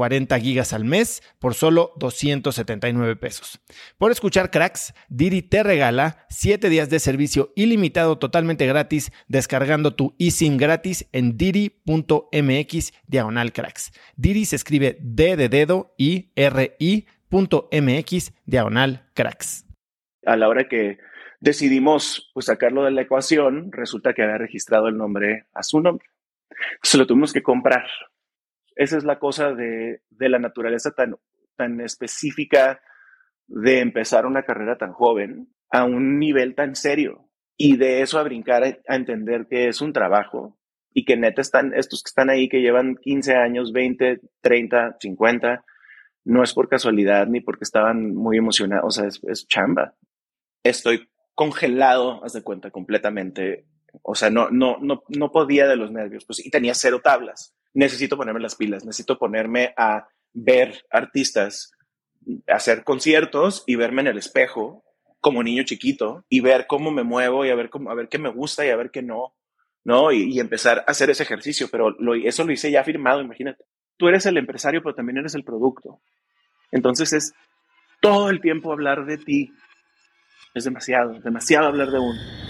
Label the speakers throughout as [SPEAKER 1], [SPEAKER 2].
[SPEAKER 1] 40 gigas al mes por solo 279 pesos. Por escuchar cracks, Didi te regala 7 días de servicio ilimitado totalmente gratis descargando tu eSIM gratis en didi.mx diagonal cracks. Didi se escribe D de dedo y R I.mx diagonal cracks.
[SPEAKER 2] A la hora que decidimos pues, sacarlo de la ecuación, resulta que había registrado el nombre a su nombre. Se lo tuvimos que comprar esa es la cosa de, la naturaleza tan, tan específica de empezar una carrera tan joven a un nivel tan serio y de eso a brincar a, entender que es un trabajo y que neta están, estos que están ahí que llevan 15 años, 20, 30, 50, no es por casualidad ni porque estaban muy emocionados, o sea, es, es chamba. Estoy congelado, haz de cuenta, completamente. O sea, no, no, no, no podía de los nervios, pues, y tenía cero tablas necesito ponerme las pilas, necesito ponerme a ver artistas, hacer conciertos y verme en el espejo como niño chiquito y ver cómo me muevo y a ver, cómo, a ver qué me gusta y a ver qué no, ¿no? Y, empezar a hacer ese ejercicio, pero lo, eso lo hice ya firmado, imagínate. Tú eres el empresario, pero también eres el producto. Entonces es todo el tiempo hablar de ti. Es demasiado, demasiado hablar de uno.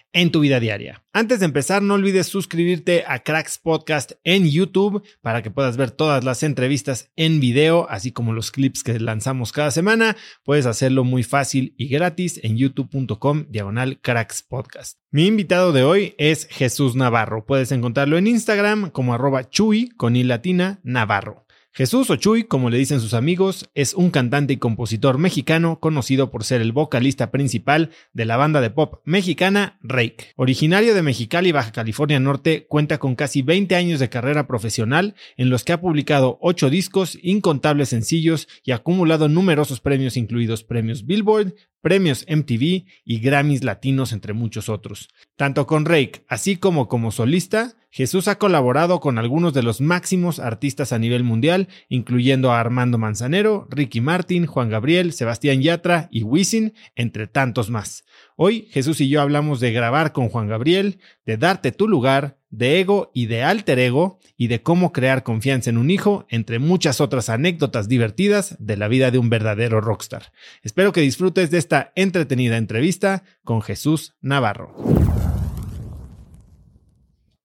[SPEAKER 1] en tu vida diaria. Antes de empezar, no olvides suscribirte a Cracks Podcast en YouTube para que puedas ver todas las entrevistas en video, así como los clips que lanzamos cada semana. Puedes hacerlo muy fácil y gratis en youtube.com diagonal Cracks Podcast. Mi invitado de hoy es Jesús Navarro. Puedes encontrarlo en Instagram como arroba chuy con i latina Navarro. Jesús Ochuy, como le dicen sus amigos, es un cantante y compositor mexicano conocido por ser el vocalista principal de la banda de pop mexicana Rake. Originario de Mexicali, Baja California Norte, cuenta con casi 20 años de carrera profesional en los que ha publicado 8 discos, incontables sencillos y acumulado numerosos premios incluidos premios Billboard, premios MTV y Grammys latinos entre muchos otros. Tanto con Rake así como como solista, Jesús ha colaborado con algunos de los máximos artistas a nivel mundial, incluyendo a Armando Manzanero, Ricky Martin, Juan Gabriel, Sebastián Yatra y Wisin, entre tantos más. Hoy Jesús y yo hablamos de grabar con Juan Gabriel, de darte tu lugar, de ego y de alter ego, y de cómo crear confianza en un hijo, entre muchas otras anécdotas divertidas de la vida de un verdadero rockstar. Espero que disfrutes de esta entretenida entrevista con Jesús Navarro.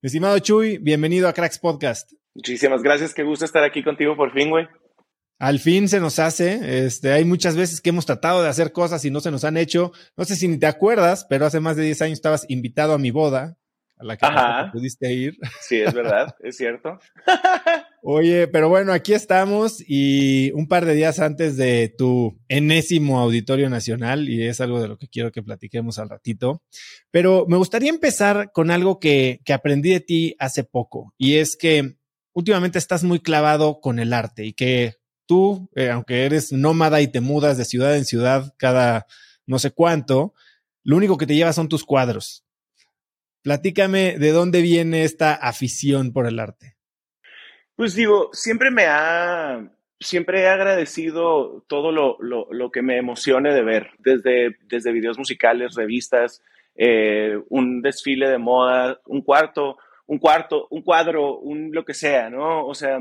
[SPEAKER 1] Estimado Chuy, bienvenido a Cracks Podcast.
[SPEAKER 2] Muchísimas gracias, qué gusto estar aquí contigo por fin, güey.
[SPEAKER 1] Al fin se nos hace, este, hay muchas veces que hemos tratado de hacer cosas y no se nos han hecho. No sé si ni te acuerdas, pero hace más de 10 años estabas invitado a mi boda, a la que pudiste ir.
[SPEAKER 2] Sí, es verdad, es cierto.
[SPEAKER 1] Oye, pero bueno, aquí estamos y un par de días antes de tu enésimo Auditorio Nacional, y es algo de lo que quiero que platiquemos al ratito, pero me gustaría empezar con algo que, que aprendí de ti hace poco, y es que últimamente estás muy clavado con el arte y que tú, eh, aunque eres nómada y te mudas de ciudad en ciudad cada no sé cuánto, lo único que te lleva son tus cuadros. Platícame de dónde viene esta afición por el arte.
[SPEAKER 2] Pues digo, siempre me ha, siempre he agradecido todo lo, lo, lo que me emocione de ver, desde, desde videos musicales, revistas, eh, un desfile de moda, un cuarto, un cuarto, un cuadro, un lo que sea, ¿no? O sea,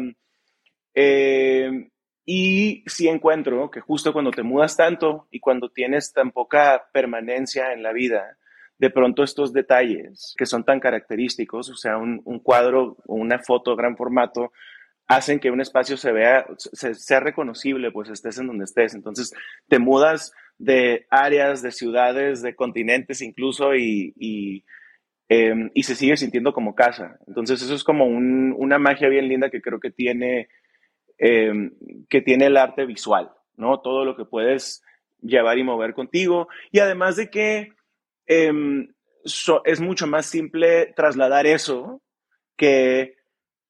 [SPEAKER 2] eh, y sí encuentro que justo cuando te mudas tanto y cuando tienes tan poca permanencia en la vida, de pronto estos detalles que son tan característicos, o sea, un, cuadro o una foto gran formato, hacen que un espacio se vea, sea reconocible, pues estés en donde estés. Entonces, te mudas de áreas, de ciudades, de continentes incluso y, y, em, se sigue sintiendo como casa. Entonces, eso es como una magia bien linda que creo que tiene, em, que tiene el arte visual, ¿no? Todo lo que puedes llevar y mover contigo. Y además de que Em, es mucho más simple trasladar eso que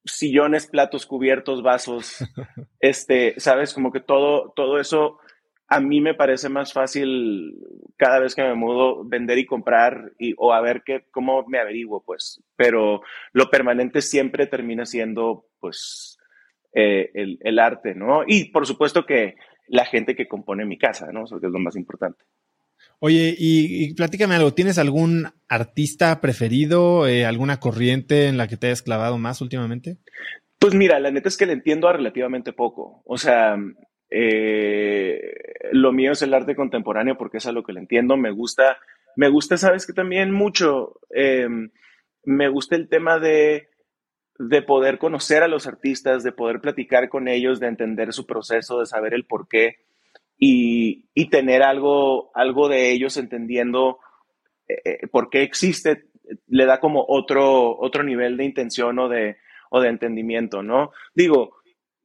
[SPEAKER 2] sillones, platos, cubiertos, vasos, este, sabes, como que todo, todo eso a mí me parece más fácil cada vez que me mudo vender y comprar y, o a ver qué, cómo me averiguo, pues. Pero lo permanente siempre termina siendo, pues, eh, el, el, arte, ¿no? Y por supuesto que la gente que compone mi casa, ¿no? Eso es lo más importante.
[SPEAKER 1] Oye, y, platícame algo, ¿tienes algún artista preferido, eh, alguna corriente en la que te hayas clavado más últimamente?
[SPEAKER 2] Pues mira, la neta es que le entiendo a relativamente poco. O sea, eh, lo mío es el arte contemporáneo porque es a lo que le entiendo. Me gusta, me gusta, sabes que también mucho, me gusta el tema de, de poder conocer a los artistas, de poder platicar con ellos, de entender su proceso, de saber el por qué y, y tener algo, algo de ellos entendiendo eh, eh, por qué existe, le da como otro, otro nivel de intención o de, o de entendimiento, ¿no? Digo,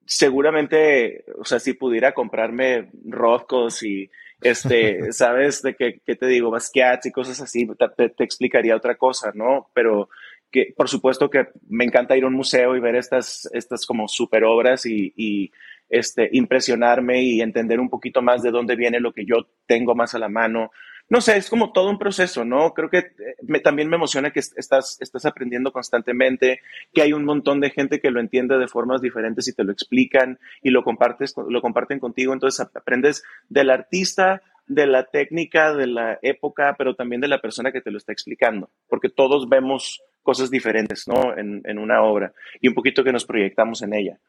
[SPEAKER 2] seguramente, o sea, si pudiera comprarme Rothkos y, este, ¿sabes? De qué, te digo, Basquiat y cosas así, te, te, explicaría otra cosa, ¿no? Pero que, por supuesto que me encanta ir a un museo y ver estas, estas como super obras y, este, impresionarme y entender un poquito más de dónde viene lo que yo tengo más a la mano. No sé, es como todo un proceso, ¿no? Creo que eh, también me emociona que estás, estás aprendiendo constantemente, que hay un montón de gente que lo entiende de formas diferentes y te lo explican y lo, compartes, lo comparten contigo. Entonces aprendes del artista, de la técnica, de la época, pero también de la persona que te lo está explicando, porque todos vemos cosas diferentes, ¿no? En, en una obra y un poquito que nos proyectamos en ella.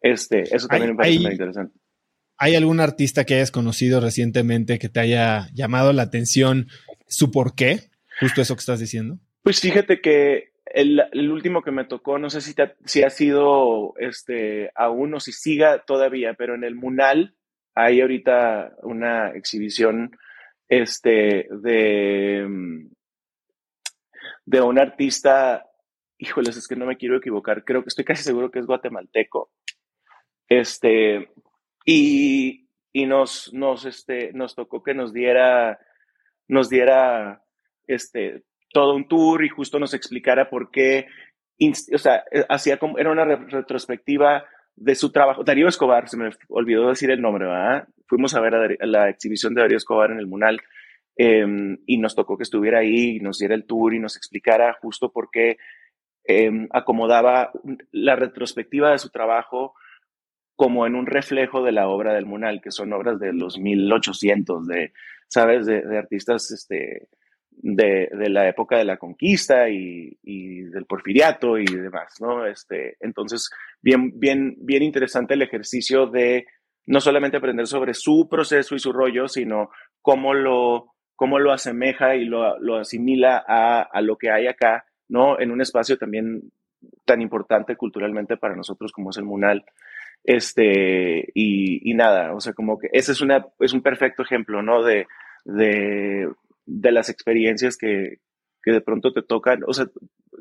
[SPEAKER 2] Este, eso también me parece muy interesante.
[SPEAKER 1] ¿Hay algún artista que hayas conocido recientemente que te haya llamado la atención su por qué? Justo eso que estás diciendo.
[SPEAKER 2] Pues fíjate que el, último que me tocó, no sé si, si ha sido este, aún o si siga todavía, pero en el Munal hay ahorita una exhibición este, de, de un artista, híjoles, es que no me quiero equivocar, creo que estoy casi seguro que es guatemalteco, este, y, y nos, nos, este, nos tocó que nos diera, nos diera, este, todo un tour y justo nos explicara por qué, o sea, eh, hacía como, era una retrospectiva de su trabajo. Darío Escobar, se me olvidó decir el nombre, ¿verdad? Fuimos a ver la exhibición de Darío Escobar en el Munal em, y nos tocó que estuviera ahí y nos diera el tour y nos explicara justo por qué em, acomodaba la retrospectiva de su trabajo como en un reflejo de la obra del Munal, que son obras de los 1800, de, ¿sabes? De, artistas este, de, de, la época de la conquista y, y, del porfiriato y demás, ¿no? Este, entonces, bien, bien, bien interesante el ejercicio de no solamente aprender sobre su proceso y su rollo, sino cómo lo, cómo lo asemeja y lo, lo asimila a, a lo que hay acá, ¿no? En un espacio también tan importante culturalmente para nosotros como es el Munal. Este, y, y, nada, o sea, como que ese es, una, es un perfecto ejemplo, ¿no? De, de, de las experiencias que, que de pronto te tocan, o sea,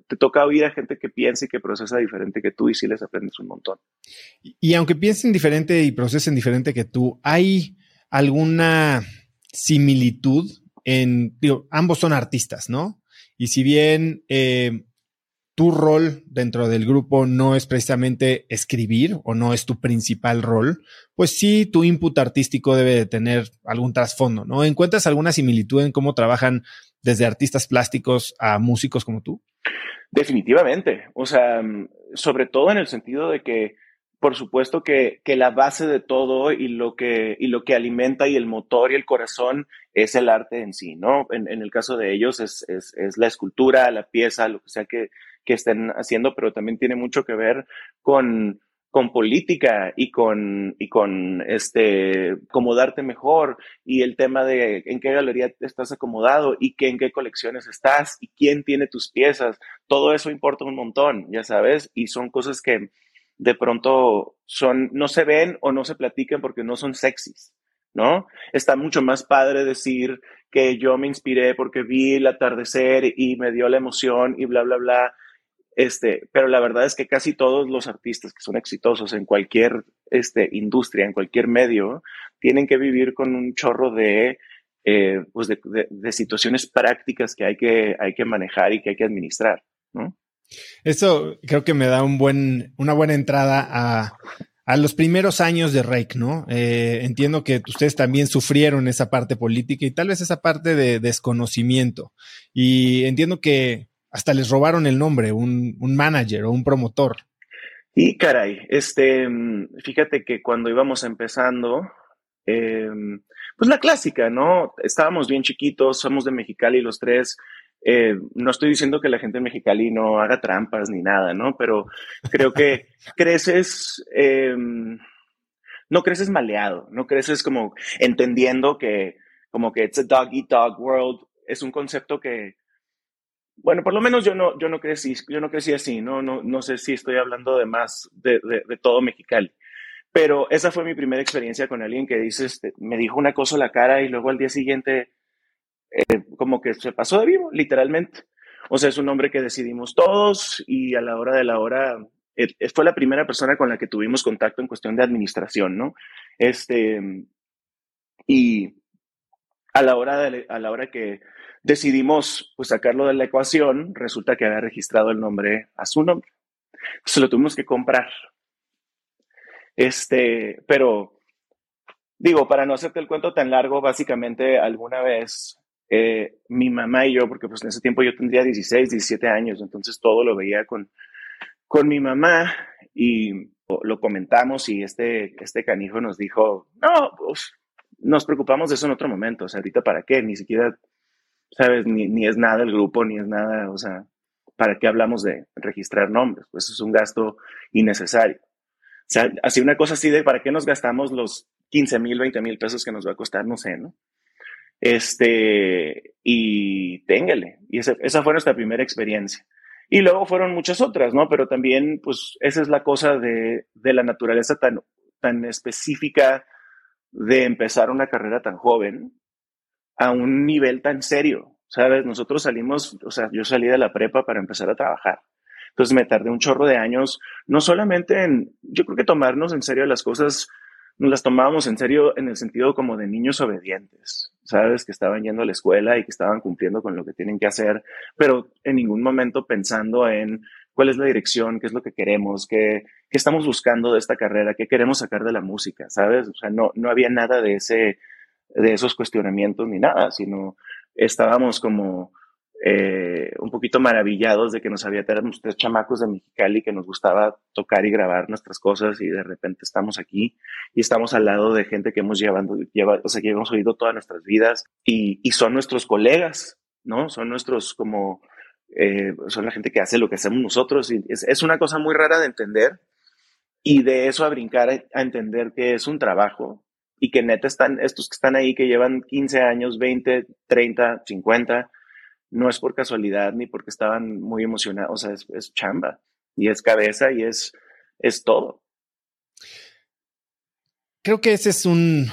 [SPEAKER 2] te toca oír a gente que piensa y que procesa diferente que tú y sí les aprendes un montón.
[SPEAKER 1] Y, aunque piensen diferente y procesen diferente que tú, ¿hay alguna similitud en, digo, ambos son artistas, ¿no? Y si bien eh, tu rol dentro del grupo no es precisamente escribir o no es tu principal rol, pues sí, tu input artístico debe de tener algún trasfondo, ¿no? ¿Encuentras alguna similitud en cómo trabajan desde artistas plásticos a músicos como tú?
[SPEAKER 2] Definitivamente. O sea, sobre todo en el sentido de que, por supuesto que, que, la base de todo y lo, que, y lo que alimenta y el motor y el corazón es el arte en sí, ¿no? En, el caso de ellos es, es, es, la escultura, la pieza, lo que sea que, que estén haciendo, pero también tiene mucho que ver con, con política y con, y con este, acomodarte mejor y el tema de en qué galería estás acomodado y que, en qué colecciones estás y quién tiene tus piezas. Todo eso importa un montón, ya sabes, y son cosas que de pronto son, no se ven o no se platican porque no son sexys, ¿no? Está mucho más padre decir que yo me inspiré porque vi el atardecer y me dio la emoción y bla, bla, bla, este, pero la verdad es que casi todos los artistas que son exitosos en cualquier este, industria, en cualquier medio, tienen que vivir con un chorro de, eh, pues de, situaciones prácticas que hay, que hay que manejar y que hay que administrar. ¿no?
[SPEAKER 1] Eso creo que me da un buen, una buena entrada a, los primeros años de Rake, ¿no? Eh, entiendo que ustedes también sufrieron esa parte política y tal vez esa parte de desconocimiento. Y entiendo que hasta les robaron el nombre, un, un manager o un promotor.
[SPEAKER 2] Y caray, este, fíjate que cuando íbamos empezando, em, pues la clásica, ¿no? Estábamos bien chiquitos, somos de Mexicali los tres. Eh, no estoy diciendo que la gente de Mexicali no haga trampas ni nada, ¿no? Pero creo que creces, em, no creces maleado, no creces como entendiendo que como que it's a dog eat dog world. Es un concepto que, bueno, por lo menos yo no, yo no crecí, yo no crecí así, no, no, no sé si estoy hablando de más de, de, todo Mexicali. Pero esa fue mi primera experiencia con alguien que dice, este, me dijo una cosa a la cara y luego al día siguiente eh, como que se pasó de vivo, literalmente. O sea, es un hombre que decidimos todos y a la hora de la hora eh, fue la primera persona con la que tuvimos contacto en cuestión de administración, ¿no? Este, y a la hora, de, a la hora que decidimos pues, sacarlo de la ecuación, resulta que había registrado el nombre a su nombre. Se lo tuvimos que comprar. Este, pero digo, para no hacerte el cuento tan largo, básicamente alguna vez eh, mi mamá y yo, porque pues en ese tiempo yo tendría 16, 17 años, entonces todo lo veía con, con mi mamá y lo comentamos y este, este canijo nos dijo, no, pues nos preocupamos de eso en otro momento, o sea, ahorita para qué, ni siquiera ¿sabes? Ni, ni es nada el grupo, ni es nada, o sea, ¿para qué hablamos de registrar nombres? Pues es un gasto innecesario. O sea, así una cosa así de, ¿para qué nos gastamos los 15 mil, 20 mil pesos que nos va a costar? No sé, ¿no? Este, y téngale. Y esa, esa fue nuestra primera experiencia. Y luego fueron muchas otras, ¿no? Pero también, pues, esa es la cosa de, de la naturaleza tan, tan específica de empezar una carrera tan joven, a un nivel tan serio, ¿sabes? Nosotros salimos, o sea, yo salí de la prepa para empezar a trabajar. Entonces me tardé un chorro de años, no solamente en, yo creo que tomarnos en serio las cosas, nos las tomábamos en serio en el sentido como de niños obedientes, ¿sabes? Que estaban yendo a la escuela y que estaban cumpliendo con lo que tienen que hacer, pero en ningún momento pensando en cuál es la dirección, qué es lo que queremos, qué, qué estamos buscando de esta carrera, qué queremos sacar de la música, ¿sabes? O sea, no, no había nada de ese, de esos cuestionamientos ni nada, sino estábamos como eh, un poquito maravillados de que nos había tenemos tres chamacos de Mexicali que nos gustaba tocar y grabar nuestras cosas y de repente estamos aquí y estamos al lado de gente que hemos llevado, lleva, o sea, que hemos oído todas nuestras vidas y, y son nuestros colegas, ¿no? Son nuestros como, eh, son la gente que hace lo que hacemos nosotros y es, es una cosa muy rara de entender y de eso a brincar a entender que es un trabajo y que neta están, estos que están ahí que llevan 15 años, 20, 30, 50, no es por casualidad ni porque estaban muy emocionados, o sea, es, chamba y es cabeza y es, es todo.
[SPEAKER 1] Creo que esa es un,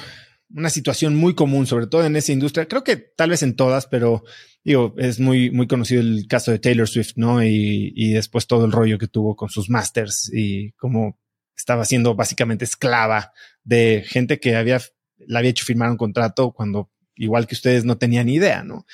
[SPEAKER 1] una situación muy común, sobre todo en esa industria. Creo que tal vez en todas, pero digo, es muy, muy conocido el caso de Taylor Swift, ¿no? Y, y después todo el rollo que tuvo con sus masters y cómo estaba siendo básicamente esclava de gente que había, la había hecho firmar un contrato cuando igual que ustedes no tenían idea, ¿no?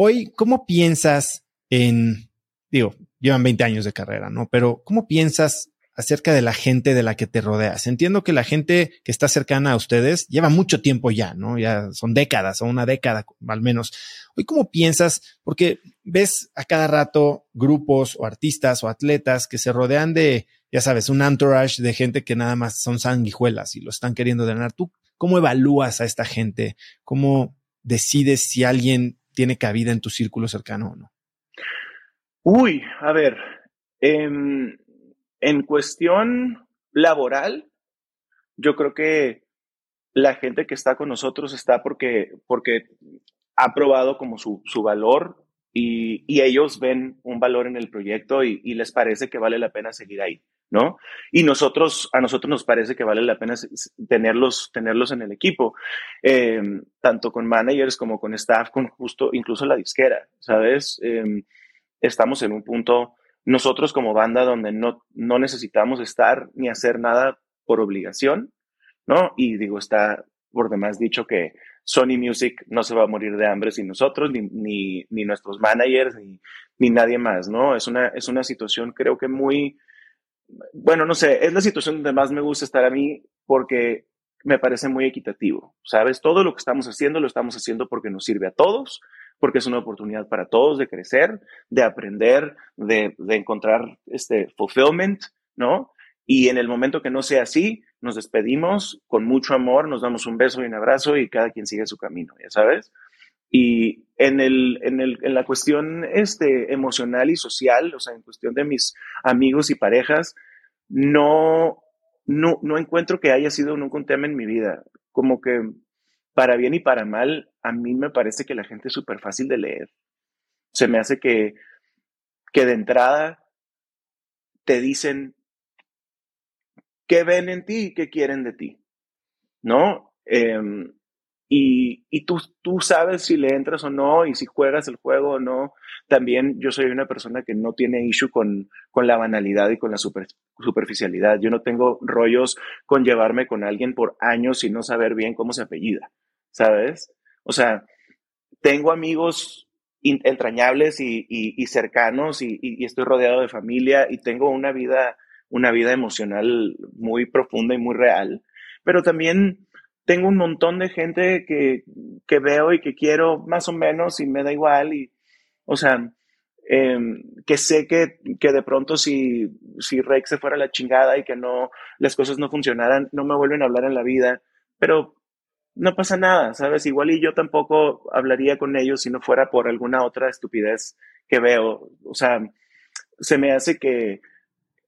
[SPEAKER 1] Hoy, ¿cómo piensas en, digo, llevan 20 años de carrera, ¿no? Pero ¿cómo piensas acerca de la gente de la que te rodeas? Entiendo que la gente que está cercana a ustedes lleva mucho tiempo ya, ¿no? Ya son décadas o una década al menos. Hoy, ¿cómo piensas? Porque ves a cada rato grupos o artistas o atletas que se rodean de, ya sabes, un entourage de gente que nada más son sanguijuelas y lo están queriendo drenar. ¿Tú cómo evalúas a esta gente? ¿Cómo decides si alguien tiene cabida en tu círculo cercano o no?
[SPEAKER 2] Uy, a ver, em, en cuestión laboral, yo creo que la gente que está con nosotros está porque, porque ha probado como su, su valor y, y, ellos ven un valor en el proyecto y, y, les parece que vale la pena seguir ahí, ¿no? Y nosotros, a nosotros nos parece que vale la pena tenerlos, tenerlos en el equipo, eh, tanto con managers como con staff, con justo, incluso la disquera, ¿sabes? Eh, estamos en un punto, nosotros como banda, donde no, no necesitamos estar ni hacer nada por obligación, ¿no? Y digo, está por demás dicho que Sony Music no se va a morir de hambre sin nosotros, ni, ni, ni nuestros managers, ni, ni, nadie más, ¿no? Es una, es una situación creo que muy, bueno, no sé, es la situación donde más me gusta estar a mí porque me parece muy equitativo, ¿sabes? Todo lo que estamos haciendo lo estamos haciendo porque nos sirve a todos, porque es una oportunidad para todos de crecer, de aprender, de, de encontrar este fulfillment, ¿no? Y en el momento que no sea así, nos despedimos con mucho amor, nos damos un beso y un abrazo y cada quien sigue su camino, ya sabes. Y en, el, en, el, en la cuestión este, emocional y social, o sea, en cuestión de mis amigos y parejas, no, no, no encuentro que haya sido nunca un tema en mi vida. Como que para bien y para mal, a mí me parece que la gente es súper fácil de leer. Se me hace que, que de entrada te dicen qué ven en ti y qué quieren de ti, ¿no? Eh, y, y tú, tú sabes si le entras o no y si juegas el juego o no. También yo soy una persona que no tiene issue con, con la banalidad y con la super, superficialidad. Yo no tengo rollos con llevarme con alguien por años y no saber bien cómo se apellida, ¿sabes? O sea, tengo amigos entrañables y, y, y cercanos y, y, estoy rodeado de familia y tengo una vida, una vida emocional muy profunda y muy real, pero también tengo un montón de gente que, que, veo y que quiero más o menos y me da igual. Y, o sea, eh, que sé que, que, de pronto si, si Rex se fuera la chingada y que no, las cosas no funcionaran, no me vuelven a hablar en la vida, pero no pasa nada, ¿sabes? Igual y yo tampoco hablaría con ellos si no fuera por alguna otra estupidez que veo. O sea, se me hace que,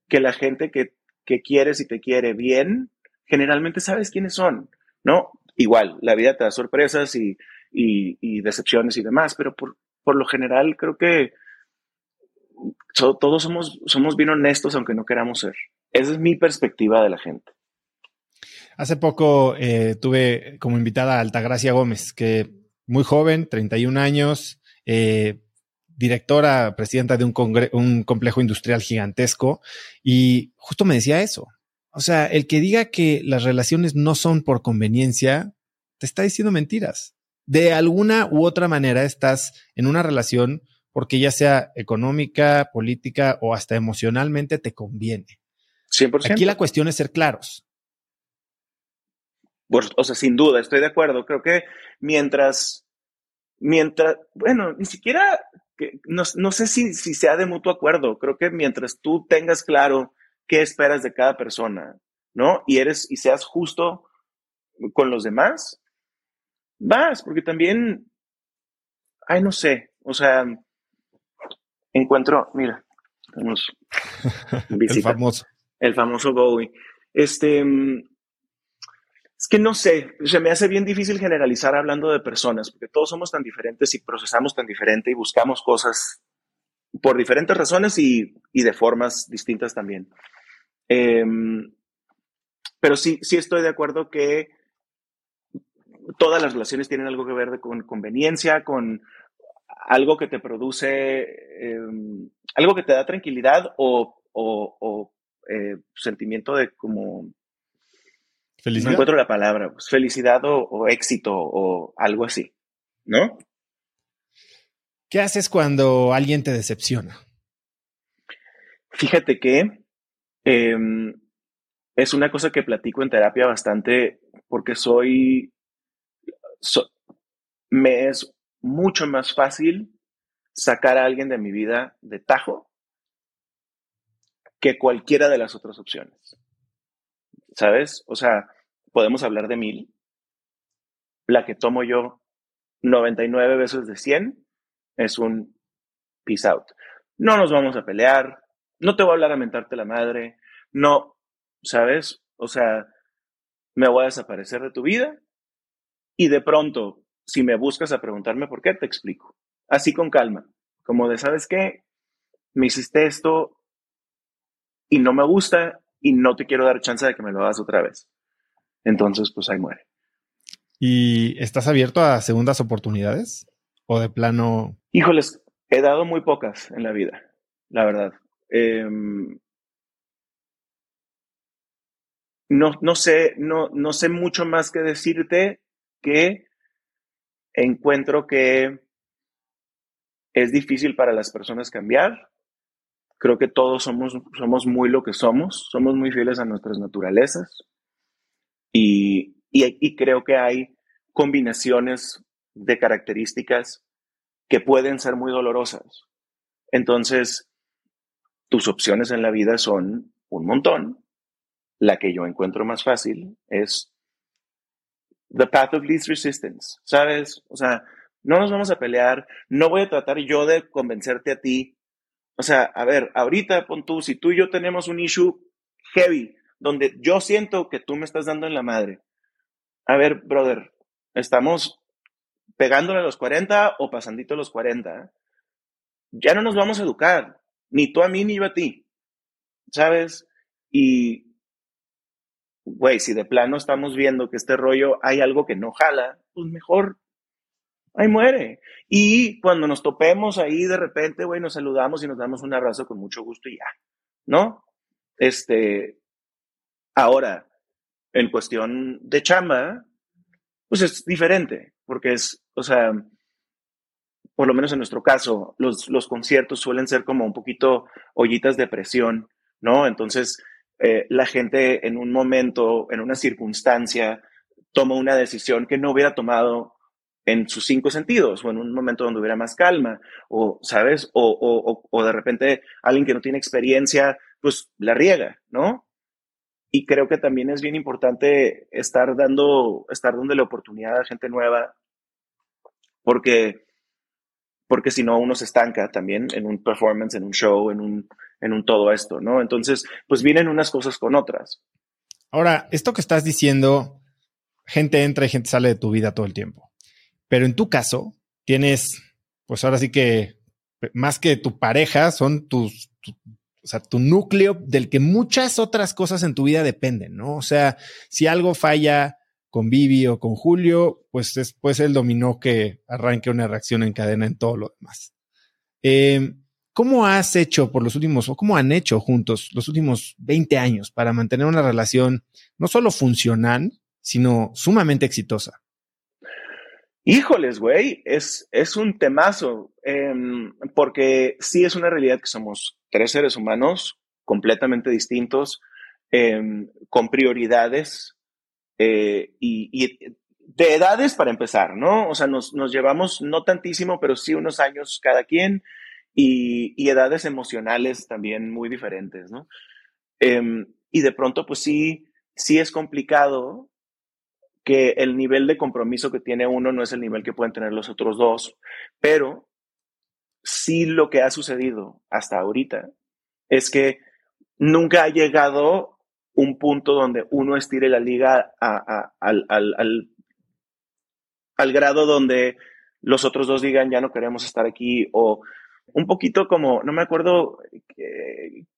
[SPEAKER 2] que la gente que, que quieres y te quiere bien, generalmente sabes quiénes son. ¿No? Igual, la vida te da sorpresas y, y, y decepciones y demás, pero por, por lo general creo que todos somos, somos bien honestos aunque no queramos ser. Esa es mi perspectiva de la gente.
[SPEAKER 1] Hace poco eh, tuve como invitada a Altagracia Gómez, que muy joven, 31 años, eh, directora, presidenta de un complejo industrial gigantesco, y justo me decía eso. O sea, el que diga que las relaciones no son por conveniencia, te está diciendo mentiras. De alguna u otra manera estás en una relación porque ya sea económica, política o hasta emocionalmente te conviene.
[SPEAKER 2] 100%.
[SPEAKER 1] Aquí la cuestión es ser claros.
[SPEAKER 2] o sea, sin duda, estoy de acuerdo. Creo que mientras, mientras, bueno, ni siquiera, no, no sé si, si sea de mutuo acuerdo. Creo que mientras tú tengas claro qué esperas de cada persona, ¿no? Y eres y seas justo con los demás, vas, porque también, ay, no sé, o sea, encuentro, mira, tenemos
[SPEAKER 1] el famoso.
[SPEAKER 2] El famoso Bowie. Este, es que no sé, se me hace bien difícil generalizar hablando de personas, porque todos somos tan diferentes y procesamos tan diferente y buscamos cosas por diferentes razones y, y de formas distintas también. Eh, pero sí, sí estoy de acuerdo que todas las relaciones tienen algo que ver con conveniencia, con algo que te produce, em, algo que te da tranquilidad o, eh, sentimiento de como...
[SPEAKER 1] Felicidad.
[SPEAKER 2] No encuentro la palabra, pues, felicidad o, éxito o algo así, ¿no?
[SPEAKER 1] ¿Qué haces cuando alguien te decepciona?
[SPEAKER 2] Fíjate que em, es una cosa que platico en terapia bastante porque soy, me es mucho más fácil sacar a alguien de mi vida de tajo que cualquiera de las otras opciones. ¿Sabes? O sea, podemos hablar de mil. La que tomo yo 99 veces de 100 es un peace out. No nos vamos a pelear, no te voy a hablar a mentarte la madre, no, ¿sabes? O sea, me voy a desaparecer de tu vida y de pronto, si me buscas a preguntarme por qué, te explico. Así con calma, como de, ¿sabes qué? Me hiciste esto y no me gusta y no te quiero dar chance de que me lo hagas otra vez. Entonces, pues ahí muere.
[SPEAKER 1] ¿Y estás abierto a segundas oportunidades? ¿O de plano?
[SPEAKER 2] Híjoles, he dado muy pocas en la vida, la verdad. Em, no, no, sé, no, no sé mucho más que decirte que encuentro que es difícil para las personas cambiar. Creo que todos somos, somos muy lo que somos, somos muy fieles a nuestras naturalezas y, y, creo que hay combinaciones de características que pueden ser muy dolorosas. Entonces, tus opciones en la vida son un montón la que yo encuentro más fácil es the path of least resistance, ¿sabes? O sea, no nos vamos a pelear, no voy a tratar yo de convencerte a ti. O sea, a ver, ahorita pon tú, si tú y yo tenemos un issue heavy, donde yo siento que tú me estás dando en la madre. A ver, brother, estamos pegándole a los 40 o pasandito a los 40. Ya no nos vamos a educar, ni tú a mí ni yo a ti, ¿sabes? Y güey, si de plano estamos viendo que este rollo hay algo que no jala, pues mejor ahí muere. Y cuando nos topemos ahí de repente, güey, nos saludamos y nos damos un abrazo con mucho gusto y ya, ¿no? Este, ahora, en cuestión de chamba, pues es diferente, porque es, o sea, por lo menos en nuestro caso, los, los conciertos suelen ser como un poquito ollitas de presión, ¿no? Entonces, eh, la gente en un momento, en una circunstancia, toma una decisión que no hubiera tomado en sus cinco sentidos o en un momento donde hubiera más calma o, ¿sabes? O, o, de repente alguien que no tiene experiencia, pues la riega, ¿no? Y creo que también es bien importante estar dando, estar dando la oportunidad a gente nueva porque, porque si no uno se estanca también en un performance, en un show, en un, en un todo esto, ¿no? Entonces, pues vienen unas cosas con otras.
[SPEAKER 1] Ahora, esto que estás diciendo, gente entra y gente sale de tu vida todo el tiempo. Pero en tu caso, tienes, pues ahora sí que más que tu pareja, son tus, o sea, tu núcleo del que muchas otras cosas en tu vida dependen, ¿no? O sea, si algo falla con Vivi o con Julio, pues después el dominó que arranque una reacción en cadena en todo lo demás. Eh, ¿Cómo has hecho por los últimos, o cómo han hecho juntos los últimos 20 años para mantener una relación no solo funcional, sino sumamente exitosa?
[SPEAKER 2] Híjoles, güey, es, es un temazo, em, porque sí es una realidad que somos tres seres humanos completamente distintos, em, con prioridades eh, y, y, de edades para empezar, ¿no? O sea, nos, nos llevamos no tantísimo, pero sí unos años cada quien y, edades emocionales también muy diferentes, ¿no? Em, y de pronto, pues sí, sí es complicado que el nivel de compromiso que tiene uno no es el nivel que pueden tener los otros dos, pero sí lo que ha sucedido hasta ahorita es que nunca ha llegado un punto donde uno estire la liga al, al grado donde los otros dos digan ya no queremos estar aquí o un poquito como, no me acuerdo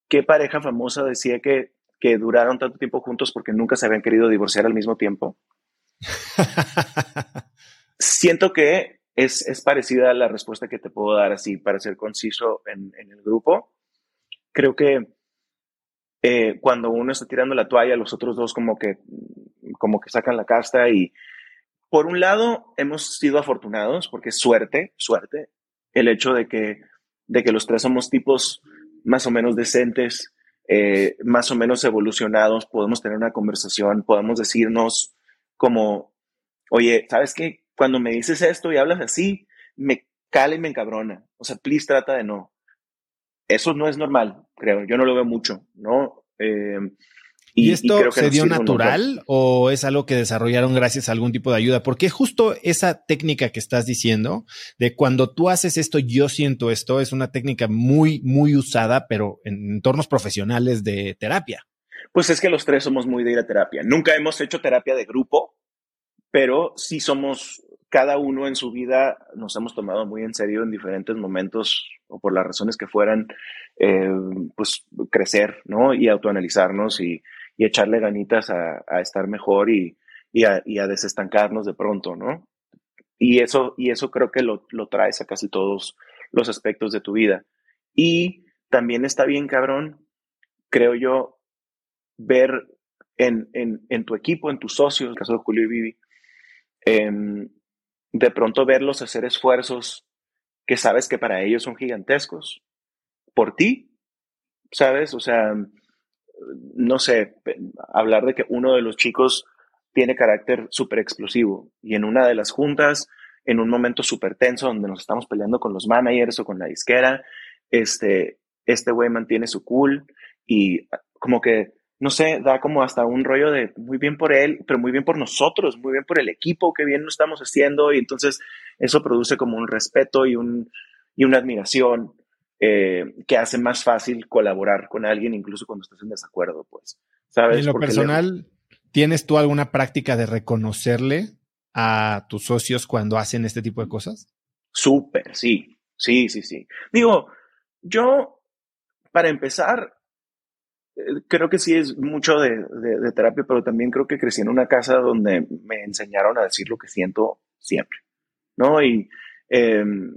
[SPEAKER 2] qué, pareja famosa decía que, que duraron tanto tiempo juntos porque nunca se habían querido divorciar al mismo tiempo. Siento que es, es, parecida a la respuesta que te puedo dar así para ser conciso en, en el grupo. Creo que eh, cuando uno está tirando la toalla, los otros dos como que, como que sacan la casta y por un lado hemos sido afortunados porque es suerte, suerte, el hecho de que, de que los tres somos tipos más o menos decentes, eh, más o menos evolucionados, podemos tener una conversación, podemos decirnos como, oye, ¿sabes qué? Cuando me dices esto y hablas así, me cala y me encabrona. O sea, please trata de no. Eso no es normal, creo. Yo no lo veo mucho, ¿no? Eh,
[SPEAKER 1] ¿Y, esto se dio natural o es algo que desarrollaron gracias a algún tipo de ayuda? Porque justo esa técnica que estás diciendo de cuando tú haces esto, yo siento esto, es una técnica muy, muy usada, pero en entornos profesionales de terapia.
[SPEAKER 2] Pues es que los tres somos muy de ir a terapia. Nunca hemos hecho terapia de grupo, pero sí somos, cada uno en su vida nos hemos tomado muy en serio en diferentes momentos o por las razones que fueran, eh, pues crecer, ¿no? Y autoanalizarnos y y echarle ganitas a, estar mejor y, a, desestancarnos de pronto, ¿no? Y eso, y eso creo que lo, traes a casi todos los aspectos de tu vida. Y también está bien, cabrón, creo yo, ver en, tu equipo, en tus socios, en el caso de Julio y Vivi, em, de pronto verlos hacer esfuerzos que sabes que para ellos son gigantescos, por ti, ¿sabes? O sea, no sé, hablar de que uno de los chicos tiene carácter súper explosivo y en una de las juntas, en un momento súper tenso donde nos estamos peleando con los managers o con la disquera, este, este güey mantiene su cool y como que, no sé, da como hasta un rollo de muy bien por él, pero muy bien por nosotros, muy bien por el equipo, que bien lo estamos haciendo y entonces eso produce como un respeto y, un, y una admiración eh, que hace más fácil colaborar con alguien incluso cuando estás en desacuerdo, pues. ¿Sabes?
[SPEAKER 1] En lo personal, ¿tienes tú alguna práctica de reconocerle a tus socios cuando hacen este tipo de cosas?
[SPEAKER 2] Súper, sí, sí, sí, sí. Digo, yo, para empezar, creo que sí es mucho de, de, terapia, pero también creo que crecí en una casa donde me enseñaron a decir lo que siento siempre, ¿no? Y Em,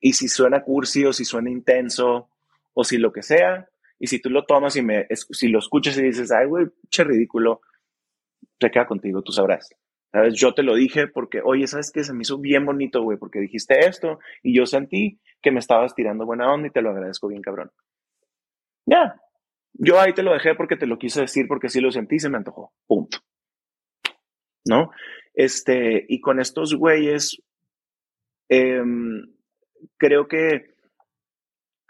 [SPEAKER 2] y si suena cursi o si suena intenso o si lo que sea, y si tú lo tomas y me, si lo escuchas y dices, ay, güey, che ridículo, te queda contigo, tú sabrás. ¿Sabes? Yo te lo dije porque, oye, ¿sabes qué? Se me hizo bien bonito, güey, porque dijiste esto y yo sentí que me estabas tirando buena onda y te lo agradezco bien, cabrón. Ya. Yo ahí te lo dejé porque te lo quise decir porque sí lo sentí se me antojó. Punto. ¿No? Este, y con estos güeyes, Em, creo que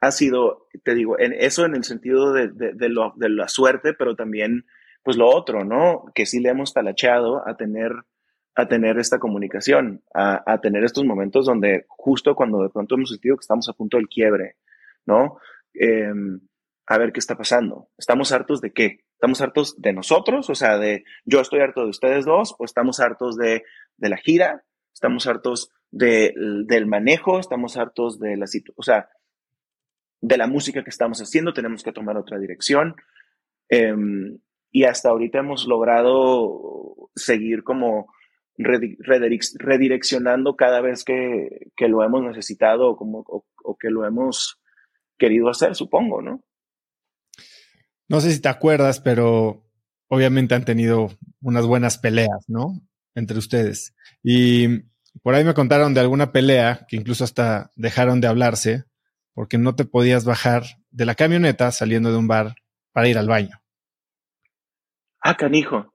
[SPEAKER 2] ha sido, te digo, en eso en el sentido de, de, la suerte, pero también, pues lo otro, ¿no? Que sí le hemos talacheado a tener, a tener esta comunicación, a, a, tener estos momentos donde justo cuando de pronto hemos sentido que estamos a punto del quiebre, ¿no? Em, a ver qué está pasando. ¿Estamos hartos de qué? ¿Estamos hartos de nosotros? O sea, de yo estoy harto de ustedes dos, o estamos hartos de, de la gira, estamos hartos del manejo, estamos hartos de la o sea, de la música que estamos haciendo, tenemos que tomar otra dirección. Em, y hasta ahorita hemos logrado seguir como redireccionando cada vez que, lo hemos necesitado o, como, o, que lo hemos querido hacer, supongo, ¿no?
[SPEAKER 1] No sé si te acuerdas, pero obviamente han tenido unas buenas peleas, ¿no? Entre ustedes. Y por ahí me contaron de alguna pelea que incluso hasta dejaron de hablarse porque no te podías bajar de la camioneta saliendo de un bar para ir al baño.
[SPEAKER 2] Ah, canijo.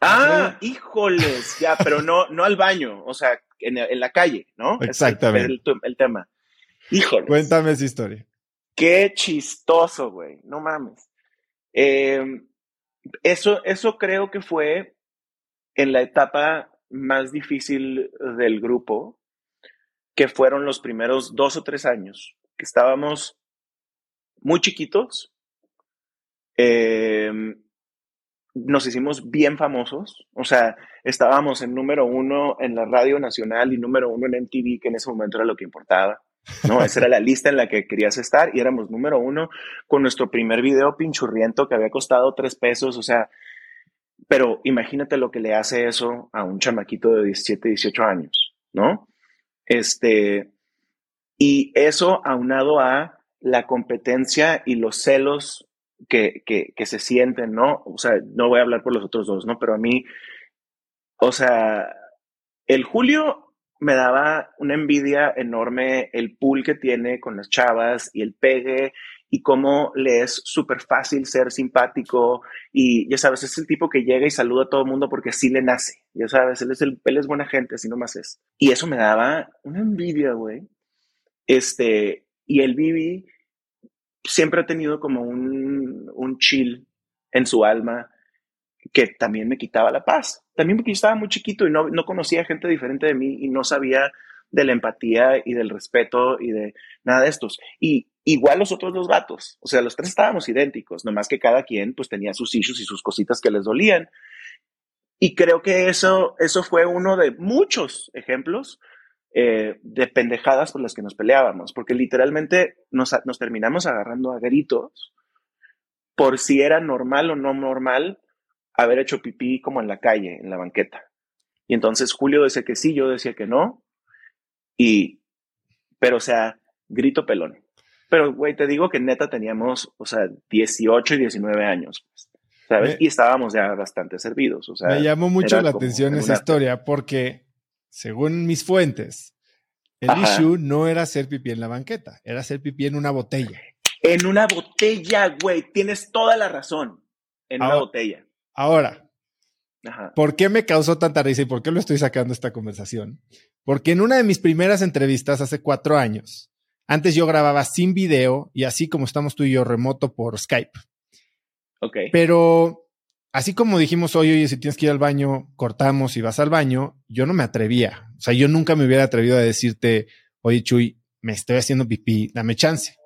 [SPEAKER 2] Ah, híjoles, ya, pero no, no al baño, o sea, en, la calle, ¿no?
[SPEAKER 1] Exactamente.
[SPEAKER 2] Es el, tema. Híjoles.
[SPEAKER 1] Cuéntame esa historia.
[SPEAKER 2] Qué chistoso, güey, no mames. Em, eso, eso creo que fue en la etapa más difícil del grupo, que fueron los primeros dos o tres años, que estábamos muy chiquitos, em, nos hicimos bien famosos, o sea, estábamos en número uno en la radio nacional y número uno en MTV, que en ese momento era lo que importaba. ¿No? Esa era la lista en la que querías estar y éramos número uno con nuestro primer video pinchurriento que había costado tres pesos, o sea, pero imagínate lo que le hace eso a un chamaquito de 17, 18 años, ¿no? Este, y eso aunado a la competencia y los celos que, que, se sienten, ¿no? O sea, no voy a hablar por los otros dos, ¿no? Pero a mí, o sea, el Julio me daba una envidia enorme el pool que tiene con las chavas y el pegue y cómo le es súper fácil ser simpático y ya sabes, es el tipo que llega y saluda a todo el mundo porque así le nace, ya sabes, él es, el, él es buena gente, así nomás es. Y eso me daba una envidia, güey. Este, y el Bibi siempre ha tenido como un, un chill en su alma que también me quitaba la paz. También porque yo estaba muy chiquito y no, no conocía gente diferente de mí y no sabía de la empatía y del respeto y de nada de estos. Y igual los otros dos vatos, o sea, los tres estábamos idénticos, nomás que cada quien pues tenía sus issues y sus cositas que les dolían. Y creo que eso, eso fue uno de muchos ejemplos eh, de pendejadas por las que nos peleábamos, porque literalmente nos, nos terminamos agarrando a gritos por si era normal o no normal haber hecho pipí como en la calle, en la banqueta. Y entonces Julio decía que sí, yo decía que no, y, pero o sea, grito pelón. Pero, güey, te digo que neta teníamos, o sea, 18 y 19 años, pues, ¿sabes? y estábamos ya bastante servidos, o sea.
[SPEAKER 1] Me llamó mucho la atención esa historia porque, según mis fuentes, el issue no era hacer pipí en la banqueta, era hacer pipí en una botella.
[SPEAKER 2] En una botella, güey, tienes toda la razón, en una botella.
[SPEAKER 1] Ahora, ¿Por qué me causó tanta risa y por qué lo estoy sacando esta conversación? Porque en una de mis primeras entrevistas hace cuatro años, antes yo grababa sin video y así como estamos tú y yo remoto por Skype.
[SPEAKER 2] Ok.
[SPEAKER 1] Pero así como dijimos hoy, oye, si tienes que ir al baño, cortamos y vas al baño, yo no me atrevía. O sea, yo nunca me hubiera atrevido a decirte, oye, Chuy, me estoy haciendo pipí, dame chance.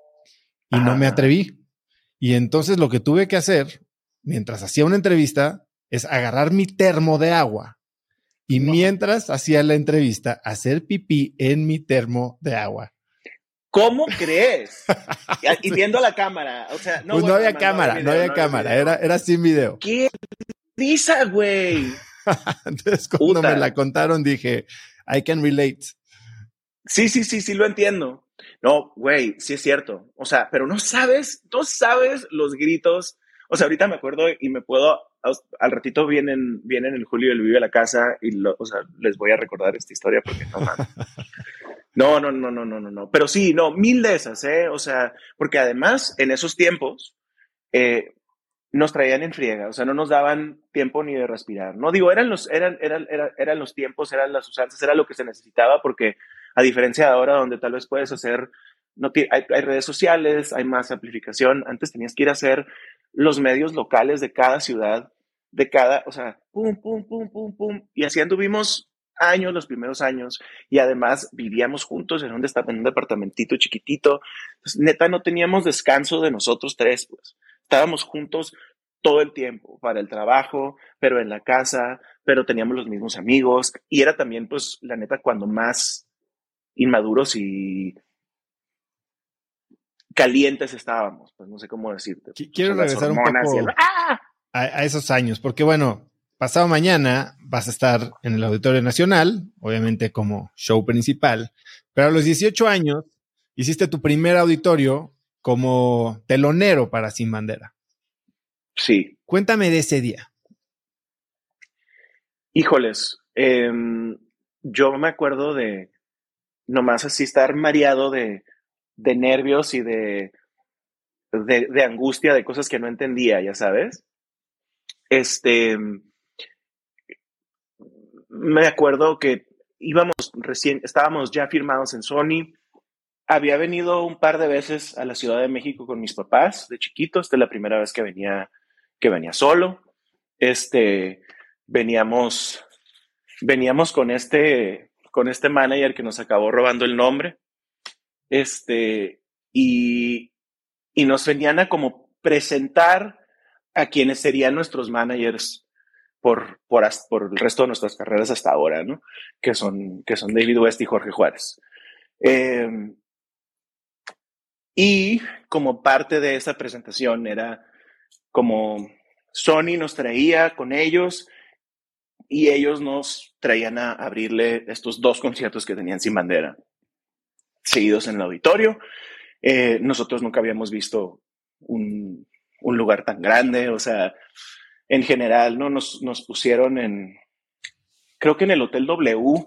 [SPEAKER 1] Y no me atreví. Y entonces lo que tuve que hacer, mientras hacía una entrevista, es agarrar mi termo de agua y mientras hacía la entrevista, hacer pipí en mi termo de agua.
[SPEAKER 2] ¿Cómo crees? y viendo la cámara. O sea,
[SPEAKER 1] no, pues no había cámara, no, había cámara, era, era sin video.
[SPEAKER 2] ¡Qué risa, güey!
[SPEAKER 1] Entonces, cuando me la contaron, dije, I can relate.
[SPEAKER 2] Sí, sí, sí, sí, lo entiendo. No, güey, sí es cierto. O sea, pero no sabes, tú sabes los gritos. O sea, ahorita me acuerdo y me puedo al ratito vienen, vienen el Julio y el Vive a la casa y o sea, les voy a recordar esta historia porque no No, no, no, no, no, no, no. Pero sí, no, mil de esas, ¿eh? O sea, porque además en esos tiempos eh, nos traían en friega, o sea, no nos daban tiempo ni de respirar. No digo, eran los, eran, eran, eran, los tiempos, eran las usanzas, era lo que se necesitaba porque a diferencia de ahora donde tal vez puedes hacer, no hay, hay redes sociales, hay más amplificación, antes tenías que ir a hacer los medios locales de cada ciudad, de cada, o sea, pum, pum, pum, pum, pum. Y así anduvimos años, los primeros años, y además vivíamos juntos en un, en un departamentito chiquitito. Entonces, neta, no teníamos descanso de nosotros tres, pues. Estábamos juntos todo el tiempo, para el trabajo, pero en la casa, pero teníamos los mismos amigos, y era también, pues, la neta, cuando más inmaduros y calientes estábamos, pues no sé cómo decirte.
[SPEAKER 1] Quiero regresar un poco ¡ah! a, esos años, porque bueno, pasado mañana vas a estar en el Auditorio Nacional, obviamente como show principal, pero a los 18 años hiciste tu primer auditorio como telonero para Sin Bandera.
[SPEAKER 2] Sí.
[SPEAKER 1] Cuéntame de ese día.
[SPEAKER 2] Híjoles, em, yo me acuerdo de nomás así estar mareado de de nervios y de, de, angustia, de cosas que no entendía, ya sabes. Este, me acuerdo que íbamos recién, estábamos ya firmados en Sony. Había venido un par de veces a la Ciudad de México con mis papás de chiquitos. Es la primera vez que venía, que venía solo. Este, veníamos, veníamos con este, con este manager que nos acabó robando el nombre. Este, y, y nos venían a como presentar a quienes serían nuestros managers por, por, por, el resto de nuestras carreras hasta ahora, ¿no? Que son, que son David West y Jorge Juárez. Em, y como parte de esa presentación era como Sony nos traía con ellos y ellos nos traían a abrirle estos dos conciertos que tenían sin bandera, seguidos en el auditorio. Eh, nosotros nunca habíamos visto un, un, lugar tan grande, o sea, en general, ¿no? Nos, nos pusieron en, creo que en el Hotel W,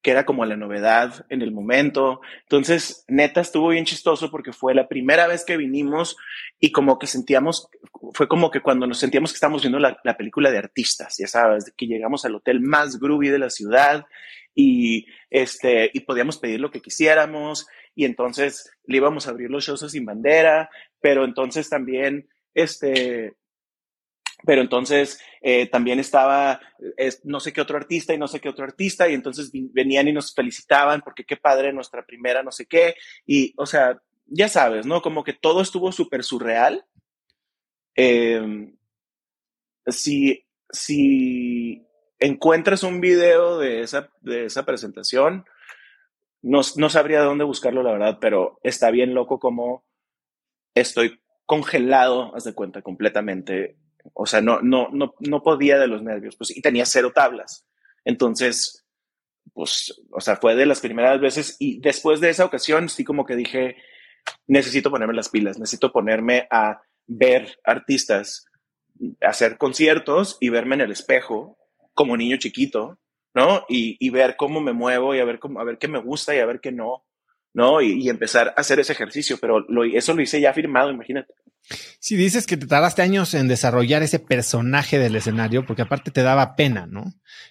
[SPEAKER 2] que era como la novedad en el momento. Entonces, neta, estuvo bien chistoso porque fue la primera vez que vinimos y como que sentíamos, fue como que cuando nos sentíamos que estábamos viendo la, la película de artistas, ya sabes, que llegamos al hotel más groovy de la ciudad y, este, y podíamos pedir lo que quisiéramos y entonces le íbamos a abrir los shows sin bandera, pero entonces también, este, pero entonces eh, también estaba no sé qué otro artista y no sé qué otro artista y entonces venían y nos felicitaban porque qué padre nuestra primera no sé qué y o sea, ya sabes, ¿no? Como que todo estuvo súper surreal. Em, si, si encuentras un video de esa, de esa presentación, no, no sabría dónde buscarlo, la verdad, pero está bien loco como estoy congelado, haz de cuenta, completamente o sea, no, no, no, no podía de los nervios, pues, y tenía cero tablas. Entonces, pues, o sea, fue de las primeras veces y después de esa ocasión, sí como que dije, necesito ponerme las pilas, necesito ponerme a ver artistas, hacer conciertos y verme en el espejo como niño chiquito, ¿no? Y, y ver cómo me muevo y a ver, cómo, a ver qué me gusta y a ver qué no, ¿no? Y, y empezar a hacer ese ejercicio, pero lo, eso lo hice ya firmado, imagínate.
[SPEAKER 1] Si dices que te tardaste años en desarrollar ese personaje del escenario, porque aparte te daba pena, ¿no?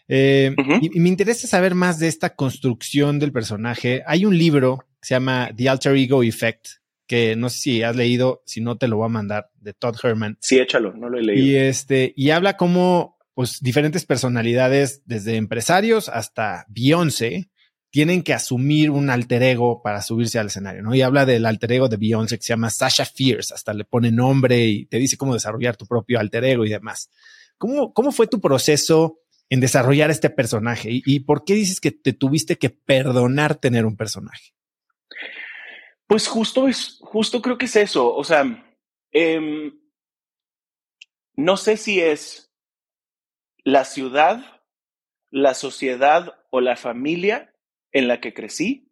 [SPEAKER 1] Eh, y, me interesa saber más de esta construcción del personaje. Hay un libro que se llama The Alter Ego Effect, que no sé si has leído, si no te lo voy a mandar, de Todd Herman.
[SPEAKER 2] Sí, échalo, no lo he leído.
[SPEAKER 1] Y este, y habla como, pues, diferentes personalidades, desde empresarios hasta Beyoncé, tienen que asumir un alter ego para subirse al escenario, ¿no? Y habla del alter ego de Beyoncé que se llama Sasha Fierce, hasta le pone nombre y te dice cómo desarrollar tu propio alter ego y demás. ¿Cómo, cómo fue tu proceso en desarrollar este personaje? ¿Y, por qué dices que te tuviste que perdonar tener un personaje?
[SPEAKER 2] Pues justo es, justo creo que es eso. O sea, em, no sé si es la ciudad, la sociedad o la familia en la que crecí,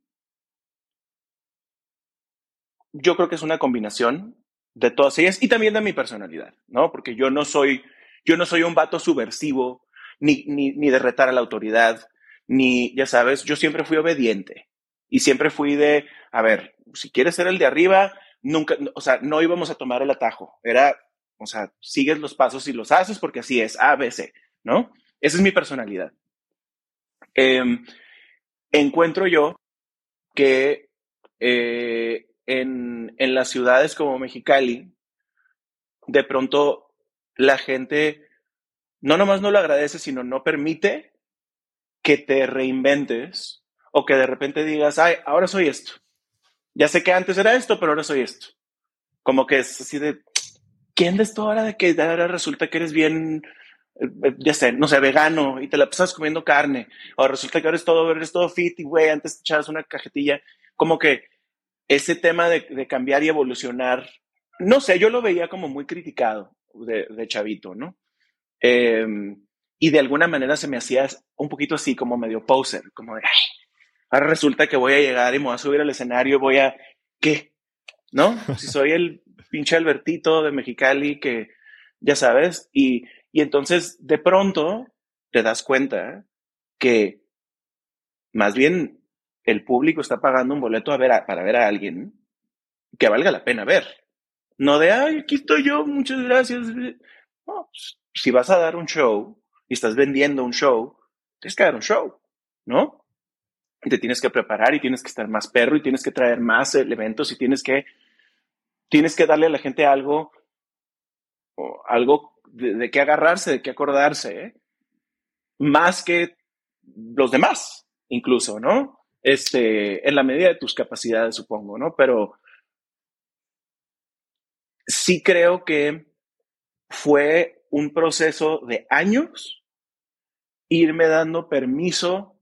[SPEAKER 2] yo creo que es una combinación de todas ellas y también de mi personalidad, ¿no? Porque yo no soy, yo no soy un vato subversivo, ni, ni, ni de retar a la autoridad, ni, ya sabes, yo siempre fui obediente y siempre fui de, a ver, si quieres ser el de arriba, nunca, o sea, no íbamos a tomar el atajo, era, o sea, sigues los pasos y los haces porque así es, A, B, C, ¿no? Esa es mi personalidad. Eh, encuentro yo que eh, en, en las ciudades como Mexicali, de pronto la gente no nomás no lo agradece, sino no permite que te reinventes o que de repente digas, ay, ahora soy esto. Ya sé que antes era esto, pero ahora soy esto. Como que es así de, ¿quién de esto ahora de que ahora resulta que eres bien ya sé, no sé, vegano y te la pasas comiendo carne, o resulta que eres todo, eres todo fit y güey, antes te echabas una cajetilla, como que ese tema de, de, cambiar y evolucionar, no sé, yo lo veía como muy criticado de, de chavito, ¿no? Eh, y de alguna manera se me hacía un poquito así, como medio poser, como de, ay, ahora resulta que voy a llegar y me voy a subir al escenario, voy a, ¿qué? ¿No? Si soy el pinche Albertito de Mexicali que, ya sabes, y y entonces de pronto te das cuenta que más bien el público está pagando un boleto a ver para ver a alguien que valga la pena ver. No de, ay, aquí estoy yo, muchas gracias. No, pues, si vas a dar un show y estás vendiendo un show, tienes que dar un show, ¿no? Te tienes que preparar y tienes que estar más perro y tienes que traer más elementos y tienes que, tienes que darle a la gente algo, algo de, qué agarrarse, de qué acordarse, ¿eh? más que los demás, incluso, ¿no? Este, en la medida de tus capacidades, supongo, ¿no? Pero sí creo que fue un proceso de años irme dando permiso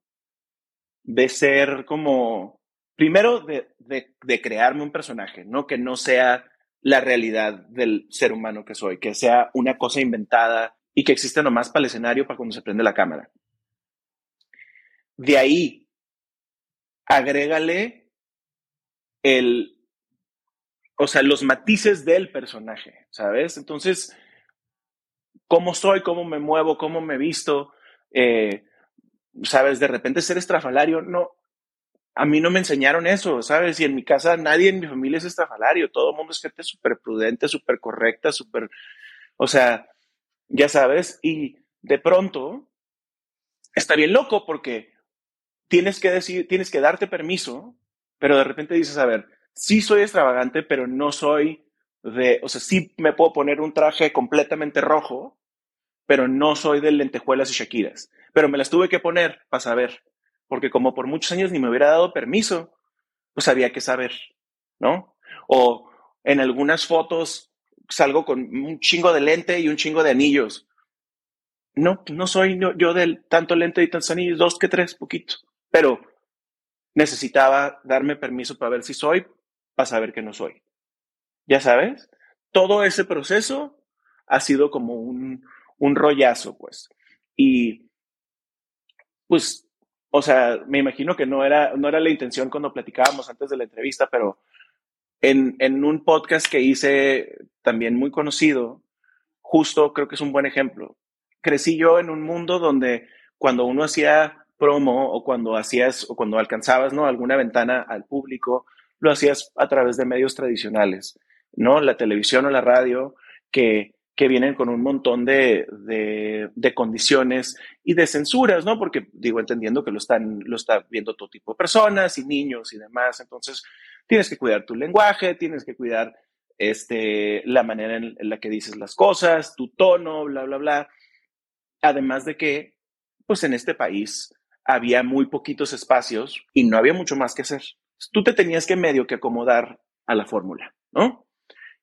[SPEAKER 2] de ser como, primero de, de, de crearme un personaje, ¿no? Que no sea la realidad del ser humano que soy, que sea una cosa inventada y que existe nomás para el escenario, para cuando se prende la cámara. De ahí, agrégale el, o sea, los matices del personaje, ¿sabes? Entonces, cómo soy, cómo me muevo, cómo me visto, eh, ¿sabes? De repente ser estrafalario, no, a mí no me enseñaron eso, ¿sabes? Y en mi casa nadie en mi familia es estrafalario, todo el mundo es gente súper prudente, súper correcta, súper, o sea, ya sabes, y de pronto está bien loco porque tienes que decir, tienes que darte permiso, pero de repente dices, a ver, sí soy extravagante, pero no soy de, o sea, sí me puedo poner un traje completamente rojo, pero no soy de lentejuelas y shakiras. Pero me las tuve que poner para saber, porque como por muchos años ni me hubiera dado permiso, pues había que saber, ¿no? O en algunas fotos salgo con un chingo de lente y un chingo de anillos. No, no soy yo del tanto lente y tantos anillos, dos que tres, poquito. Pero necesitaba darme permiso para ver si soy, para saber que no soy. Ya sabes, todo ese proceso ha sido como un, un rollazo, pues. Y, pues, o sea, me imagino que no era, no era la intención cuando platicábamos antes de la entrevista, pero en, en un podcast que hice también muy conocido, justo creo que es un buen ejemplo. Crecí yo en un mundo donde cuando uno hacía promo o cuando hacías o cuando alcanzabas ¿no? alguna ventana al público, lo hacías a través de medios tradicionales, ¿no? La televisión o la radio, que, que vienen con un montón de, de, condiciones y de censuras, ¿no? Porque digo, entendiendo que lo están, lo viendo todo tipo de personas y niños y demás. Entonces, tienes que cuidar tu lenguaje, tienes que cuidar este, la manera en, en la que dices las cosas, tu tono, bla, bla, bla. Además de que, pues en este país, había muy poquitos espacios y no había mucho más que hacer. Tú te tenías que medio que acomodar a la fórmula, ¿no?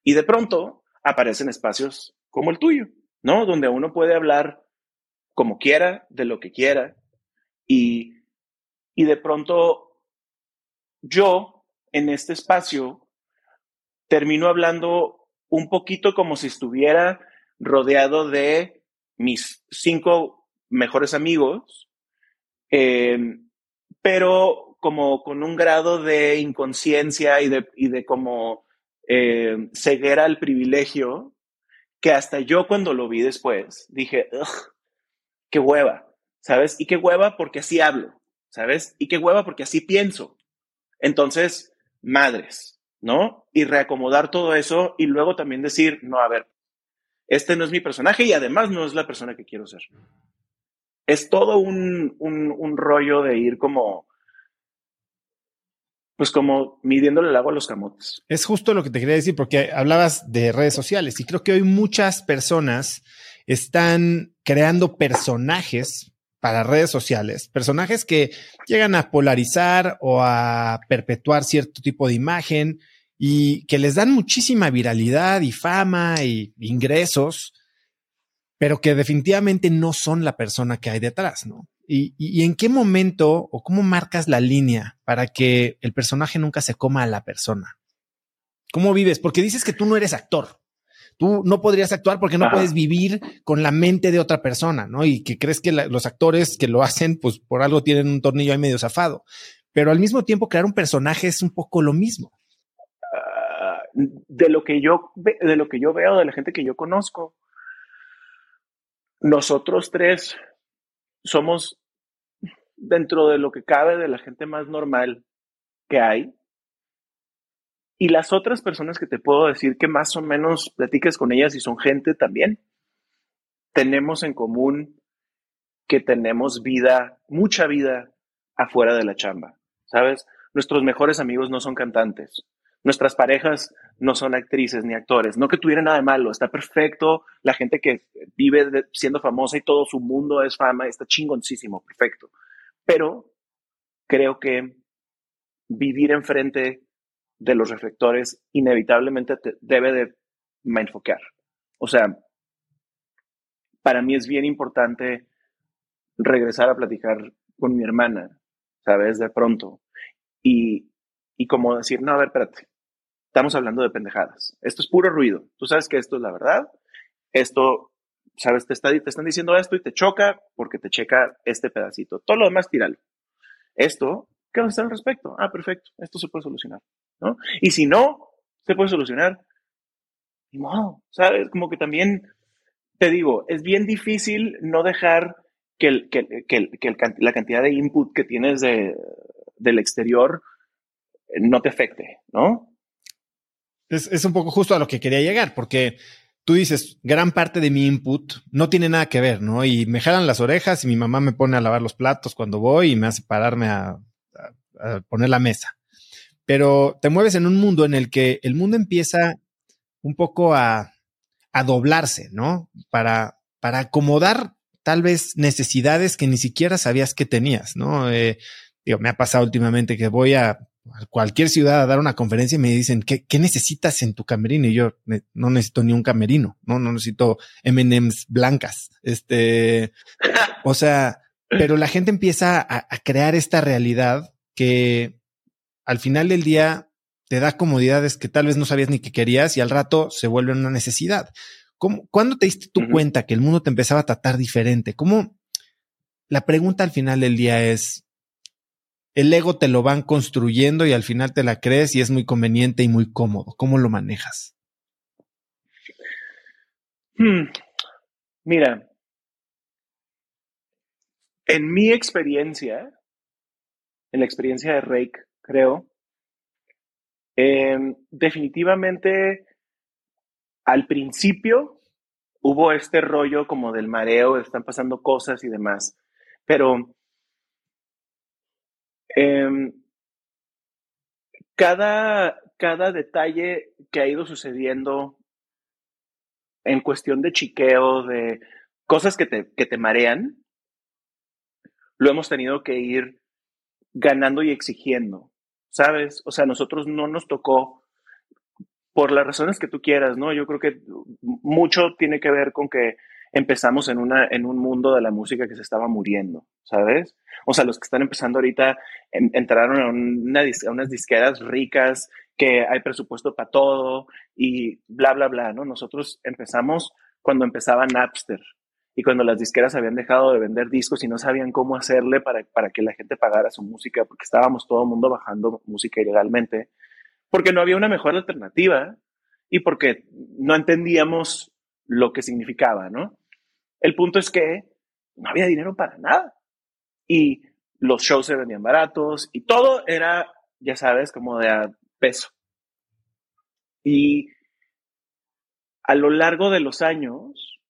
[SPEAKER 2] Y de pronto aparecen espacios como el tuyo, ¿no? Donde uno puede hablar como quiera, de lo que quiera. Y, y de pronto yo en este espacio termino hablando un poquito como si estuviera rodeado de mis cinco mejores amigos eh, pero como con un grado de inconsciencia y de, y de como eh, ceguera al privilegio, que hasta yo cuando lo vi después dije, qué hueva, ¿sabes? Y qué hueva porque así hablo, ¿sabes? Y qué hueva porque así pienso. Entonces, madres, ¿no? Y reacomodar todo eso y luego también decir, no, a ver, este no es mi personaje y además no es la persona que quiero ser es todo un, un, rollo de ir como, pues como midiéndole el agua a los camotes.
[SPEAKER 1] Es justo lo que te quería decir, porque hablabas de redes sociales y creo que hoy muchas personas están creando personajes para redes sociales, personajes que llegan a polarizar o a perpetuar cierto tipo de imagen y que les dan muchísima viralidad y fama y ingresos, pero que definitivamente no son la persona que hay detrás, ¿no? Y, en qué momento o cómo marcas la línea para que el personaje nunca se coma a la persona? ¿Cómo vives? Porque dices que tú no eres actor. Tú no podrías actuar porque no puedes vivir con la mente de otra persona, ¿no? Y que crees que los actores que lo hacen, pues por algo tienen un tornillo ahí medio zafado. Pero al mismo tiempo, crear un personaje es un poco lo mismo.
[SPEAKER 2] Ah, de lo que yo de lo que yo veo de la gente que yo conozco, nosotros tres somos dentro de lo que cabe de la gente más normal que hay. Y las otras personas que te puedo decir que más o menos platiques con ellas y son gente también, tenemos en común que tenemos vida, mucha vida afuera de la chamba, ¿sabes? Nuestros mejores amigos no son cantantes, Nuestras parejas no son actrices ni actores, no que tuviera nada de malo, está perfecto, la gente que vive siendo famosa y todo su mundo es fama, está chingoncísimo, perfecto. Pero creo que vivir enfrente de los reflectores inevitablemente te debe de enfocar. O sea, para mí es bien importante regresar a platicar con mi hermana, ¿sabes? De pronto. Y, y como decir, no, a ver, espérate, estamos hablando de pendejadas. Esto es puro ruido. Tú sabes que esto es la verdad. Esto sabes, te, está, te están diciendo esto y te choca porque te checa este pedacito. Todo lo demás, tíralo. Esto, ¿qué vas a hacer al respecto? Ah, perfecto, esto se puede solucionar, ¿no? Y si no se puede solucionar, modo, ¿sabes? Como que también, te digo, es bien difícil no dejar que la cantidad de input que tienes de, del exterior no te afecte, ¿no?
[SPEAKER 1] Es, un poco justo a lo que quería llegar, porque tú dices, gran parte de mi input no tiene nada que ver, ¿no? Y me jalan las orejas y mi mamá me pone a lavar los platos cuando voy y me hace pararme a, poner la mesa. Pero te mueves en un mundo en el que el mundo empieza un poco a, a doblarse, ¿no? Para, para acomodar tal vez necesidades que ni siquiera sabías que tenías, ¿no? Eh, digo, me ha pasado últimamente que voy a a cualquier ciudad a dar una conferencia y me dicen, ¿qué, qué necesitas en tu camerino? Y yo no necesito ni un camerino, no, no necesito MMs blancas. Este, o sea, pero la gente empieza a, a, crear esta realidad que al final del día te da comodidades que tal vez no sabías ni que querías y al rato se vuelve una necesidad. ¿Cómo, ¿Cuándo te diste tu cuenta que el mundo te empezaba a tratar diferente? ¿Cómo? La pregunta al final del día es, el ego te lo van construyendo y al final te la crees y es muy conveniente y muy cómodo. ¿Cómo lo manejas?
[SPEAKER 2] Hmm. Mira, en mi experiencia, en la experiencia de Rake, creo, em, definitivamente al principio hubo este rollo como del mareo, están pasando cosas y demás, pero Em, cada, cada detalle que ha ido sucediendo en cuestión de chiqueo, de cosas que te, que te marean, lo hemos tenido que ir ganando y exigiendo, ¿sabes? O sea, nosotros no nos tocó por las razones que tú quieras, ¿no? Yo creo que mucho tiene que ver con que empezamos en, una, en un mundo de la música que se estaba muriendo, ¿sabes? O sea, los que están empezando ahorita entraron a, una, a unas disqueras ricas, que hay presupuesto para todo y bla, bla, bla, ¿no? Nosotros empezamos cuando empezaba Napster y cuando las disqueras habían dejado de vender discos y no sabían cómo hacerle para, para que la gente pagara su música, porque estábamos todo el mundo bajando música ilegalmente, porque no había una mejor alternativa y porque no entendíamos lo que significaba, ¿no? El punto es que no había dinero para nada. Y los shows se vendían baratos y todo era, ya sabes, como de peso. Y a lo largo de los años,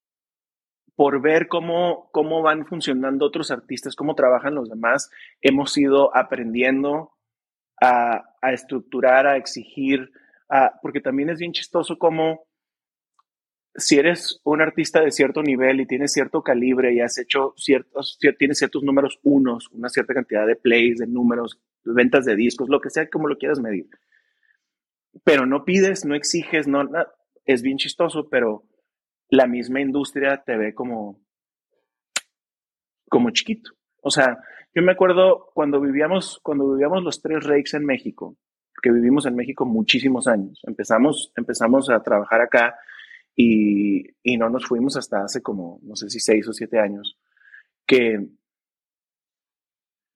[SPEAKER 2] por ver cómo, cómo van funcionando otros artistas, cómo trabajan los demás, hemos ido aprendiendo a, a estructurar, a exigir, a, porque también es bien chistoso cómo si eres un artista de cierto nivel y tienes cierto calibre y has hecho ciertos, tienes ciertos números unos, una cierta cantidad de plays, de números, ventas de discos, lo que sea, como lo quieras medir. Pero no pides, no exiges, no, es bien chistoso, pero la misma industria te ve como, como chiquito. O sea, yo me acuerdo cuando vivíamos, cuando vivíamos los tres Rakes en México, que vivimos en México muchísimos años. Empezamos, empezamos a trabajar acá y, y, no nos fuimos hasta hace como, no sé si seis o siete años, que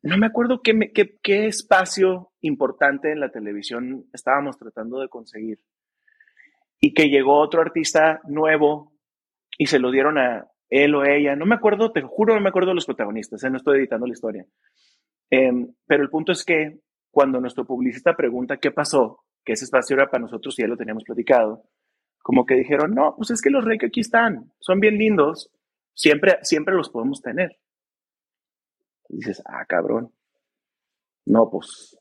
[SPEAKER 2] no me acuerdo qué, qué, qué espacio importante en la televisión estábamos tratando de conseguir. Y que llegó otro artista nuevo y se lo dieron a él o ella. No me acuerdo, te juro, no me acuerdo los protagonistas, ¿eh? no estoy editando la historia. Eh, pero el punto es que cuando nuestro publicista pregunta qué pasó, que ese espacio era para nosotros y ya lo teníamos platicado, como que dijeron, no, pues es que los que aquí están, son bien lindos, siempre, siempre los podemos tener. Dices, ah, cabrón. No, pues,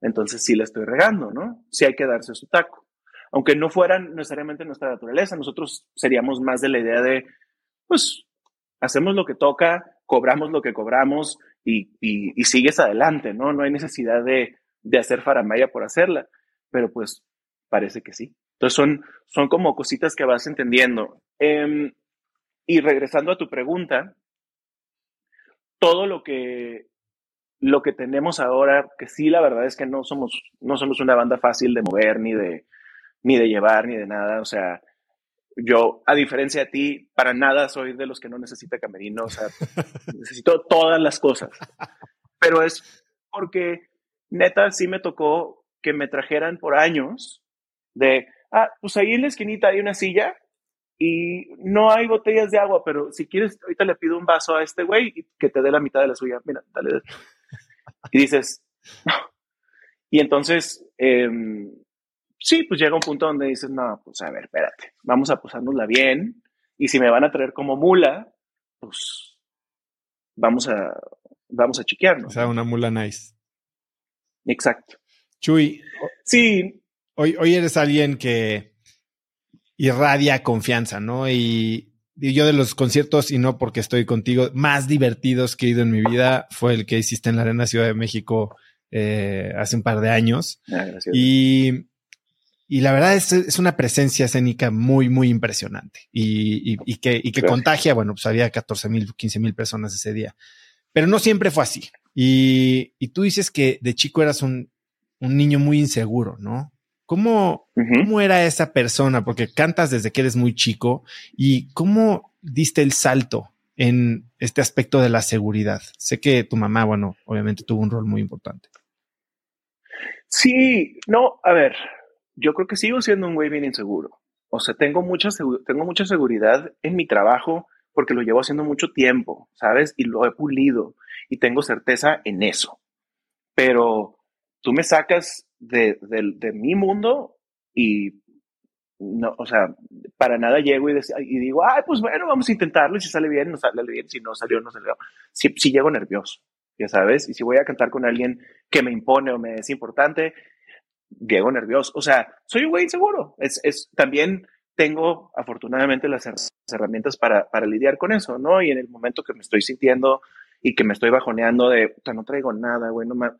[SPEAKER 2] entonces sí la estoy regando, ¿no? Sí hay que darse su taco. Aunque no fueran necesariamente nuestra naturaleza, nosotros seríamos más de la idea de, pues, hacemos lo que toca, cobramos lo que cobramos y, y, sigues adelante, ¿no? No hay necesidad de, de hacer faramaya por hacerla, pero pues parece que sí. Entonces son, son como cositas que vas entendiendo. Em, y regresando a tu pregunta, todo lo que, lo que tenemos ahora, que sí, la verdad es que no somos, no somos una banda fácil de mover, ni de, ni de llevar, ni de nada. O sea, yo, a diferencia de ti, para nada soy de los que no necesita camerino, o sea, necesito todas las cosas. Pero es porque neta sí me tocó que me trajeran por años de, ah, pues ahí en la esquinita hay una silla y no hay botellas de agua, pero si quieres, ahorita le pido un vaso a este güey y que te dé la mitad de la suya. Mira, dale. Y dices, no. Y entonces, eh, sí, pues llega un punto donde dices, no, pues a ver, espérate, vamos a posárnosla bien. Y si me van a traer como mula, pues vamos a, vamos a chequearnos.
[SPEAKER 1] O sea, una mula nice.
[SPEAKER 2] Exacto.
[SPEAKER 1] Chuy.
[SPEAKER 2] Sí.
[SPEAKER 1] Hoy, hoy eres alguien que irradia confianza, ¿no? Y, y, yo de los conciertos, y no porque estoy contigo, más divertidos que he ido en mi vida fue el que hiciste en la Arena Ciudad de México eh, hace un par de años.
[SPEAKER 2] Ah.
[SPEAKER 1] Y y la verdad es, es una presencia escénica muy, muy impresionante y, y, y que, y que contagia, bueno, pues había 14 mil, 15 mil personas ese día, pero no siempre fue así. Y, y tú dices que de chico eras un, un niño muy inseguro, ¿no? ¿Cómo, uh -huh. ¿Cómo era esa persona? Porque cantas desde que eres muy chico y cómo diste el salto en este aspecto de la seguridad. Sé que tu mamá, bueno, obviamente tuvo un rol muy importante.
[SPEAKER 2] Sí, no, a ver, yo creo que sigo siendo un güey bien inseguro. O sea, tengo mucha, tengo mucha seguridad en mi trabajo porque lo llevo haciendo mucho tiempo, ¿sabes? Y lo he pulido y tengo certeza en eso. Pero tú me sacas de, de, mi mundo y no, o sea, para nada llego y, digo, ay, pues bueno, vamos a intentarlo si sale bien, no sale bien, si no salió, no salió. Si, si llego nervioso, ya sabes, y si voy a cantar con alguien que me impone o me es importante, llego nervioso. O sea, soy un güey inseguro. Es, es, también tengo afortunadamente las herramientas para, para lidiar con eso, ¿no? Y en el momento que me estoy sintiendo y que me estoy bajoneando de, no traigo nada, güey, no me,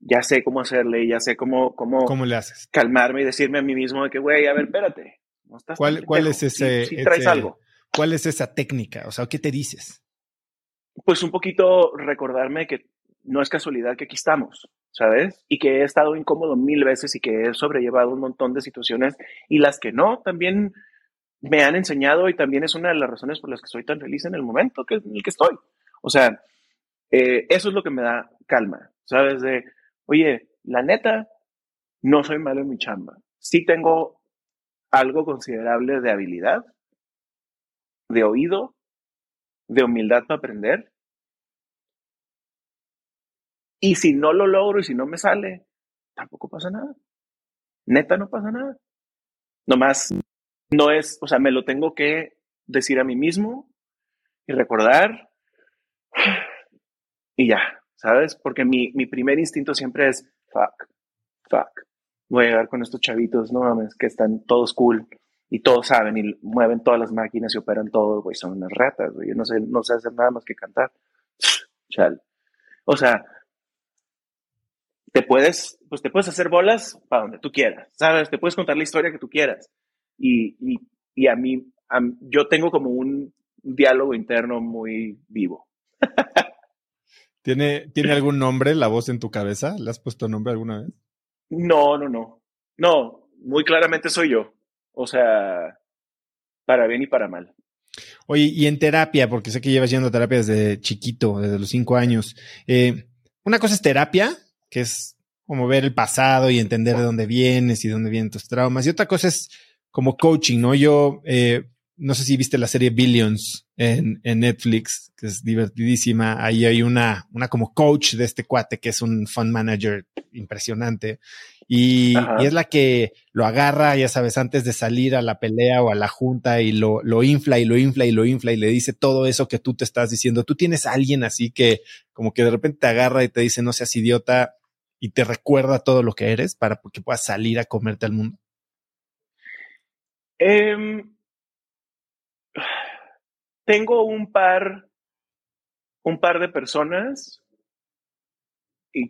[SPEAKER 2] ya sé cómo hacerle, ya sé cómo, cómo,
[SPEAKER 1] ¿Cómo le haces?
[SPEAKER 2] calmarme y decirme a mí mismo de que, güey, a ver, espérate.
[SPEAKER 1] No estás ¿Cuál, ¿Cuál es ese,
[SPEAKER 2] si, si traes
[SPEAKER 1] ese,
[SPEAKER 2] algo.
[SPEAKER 1] ¿Cuál es esa técnica? O sea, ¿qué te dices?
[SPEAKER 2] Pues un poquito recordarme que no es casualidad que aquí estamos, ¿sabes? Y que he estado incómodo mil veces y que he sobrellevado un montón de situaciones y las que no, también me han enseñado y también es una de las razones por las que soy tan feliz en el momento que, en el que estoy. O sea, eh, eso es lo que me da calma, ¿sabes? De, oye, la neta, no soy malo en mi chamba. Sí tengo algo considerable de habilidad, de oído, de humildad para aprender y si no lo logro y si no me sale, tampoco pasa nada. Neta, no pasa nada. Nomás no es, o sea, me lo tengo que decir a mí mismo y recordar y ya, ¿sabes? Porque mi, mi primer instinto siempre es, fuck, fuck. Voy a llegar con estos chavitos, no mames, que están todos cool y todos saben y mueven todas las máquinas y operan todo, güey, son unas ratas, güey. Yo no sé, no sé hacer nada más que cantar. Chal. O sea, te puedes, pues te puedes hacer bolas para donde tú quieras, ¿sabes? Te puedes contar la historia que tú quieras. Y, y, y a, mí, a yo tengo como un diálogo interno muy vivo.
[SPEAKER 1] ¿Tiene, ¿Tiene algún nombre la voz en tu cabeza? ¿Le has puesto nombre alguna vez?
[SPEAKER 2] No, no, no. No, muy claramente soy yo. O sea, para bien y para mal.
[SPEAKER 1] Oye, y en terapia, porque sé que llevas yendo a terapia desde chiquito, desde los cinco años. Eh, una cosa es terapia que es como ver el pasado y entender de dónde vienes y dónde vienen tus traumas. Y otra cosa es como coaching, ¿no? Yo, eh, no sé si viste la serie Billions en, en, Netflix, que es divertidísima. Ahí hay una, una como coach de este cuate que es un fund manager impresionante. Y, y, es la que lo agarra, ya sabes, antes de salir a la pelea o a la junta y lo, lo infla y lo infla y lo infla y le dice todo eso que tú te estás diciendo. Tú tienes a alguien así que como que de repente te agarra y te dice, no seas idiota, y te recuerda todo lo que eres para que puedas salir a comerte al mundo?
[SPEAKER 2] Eh, tengo un par, un par de personas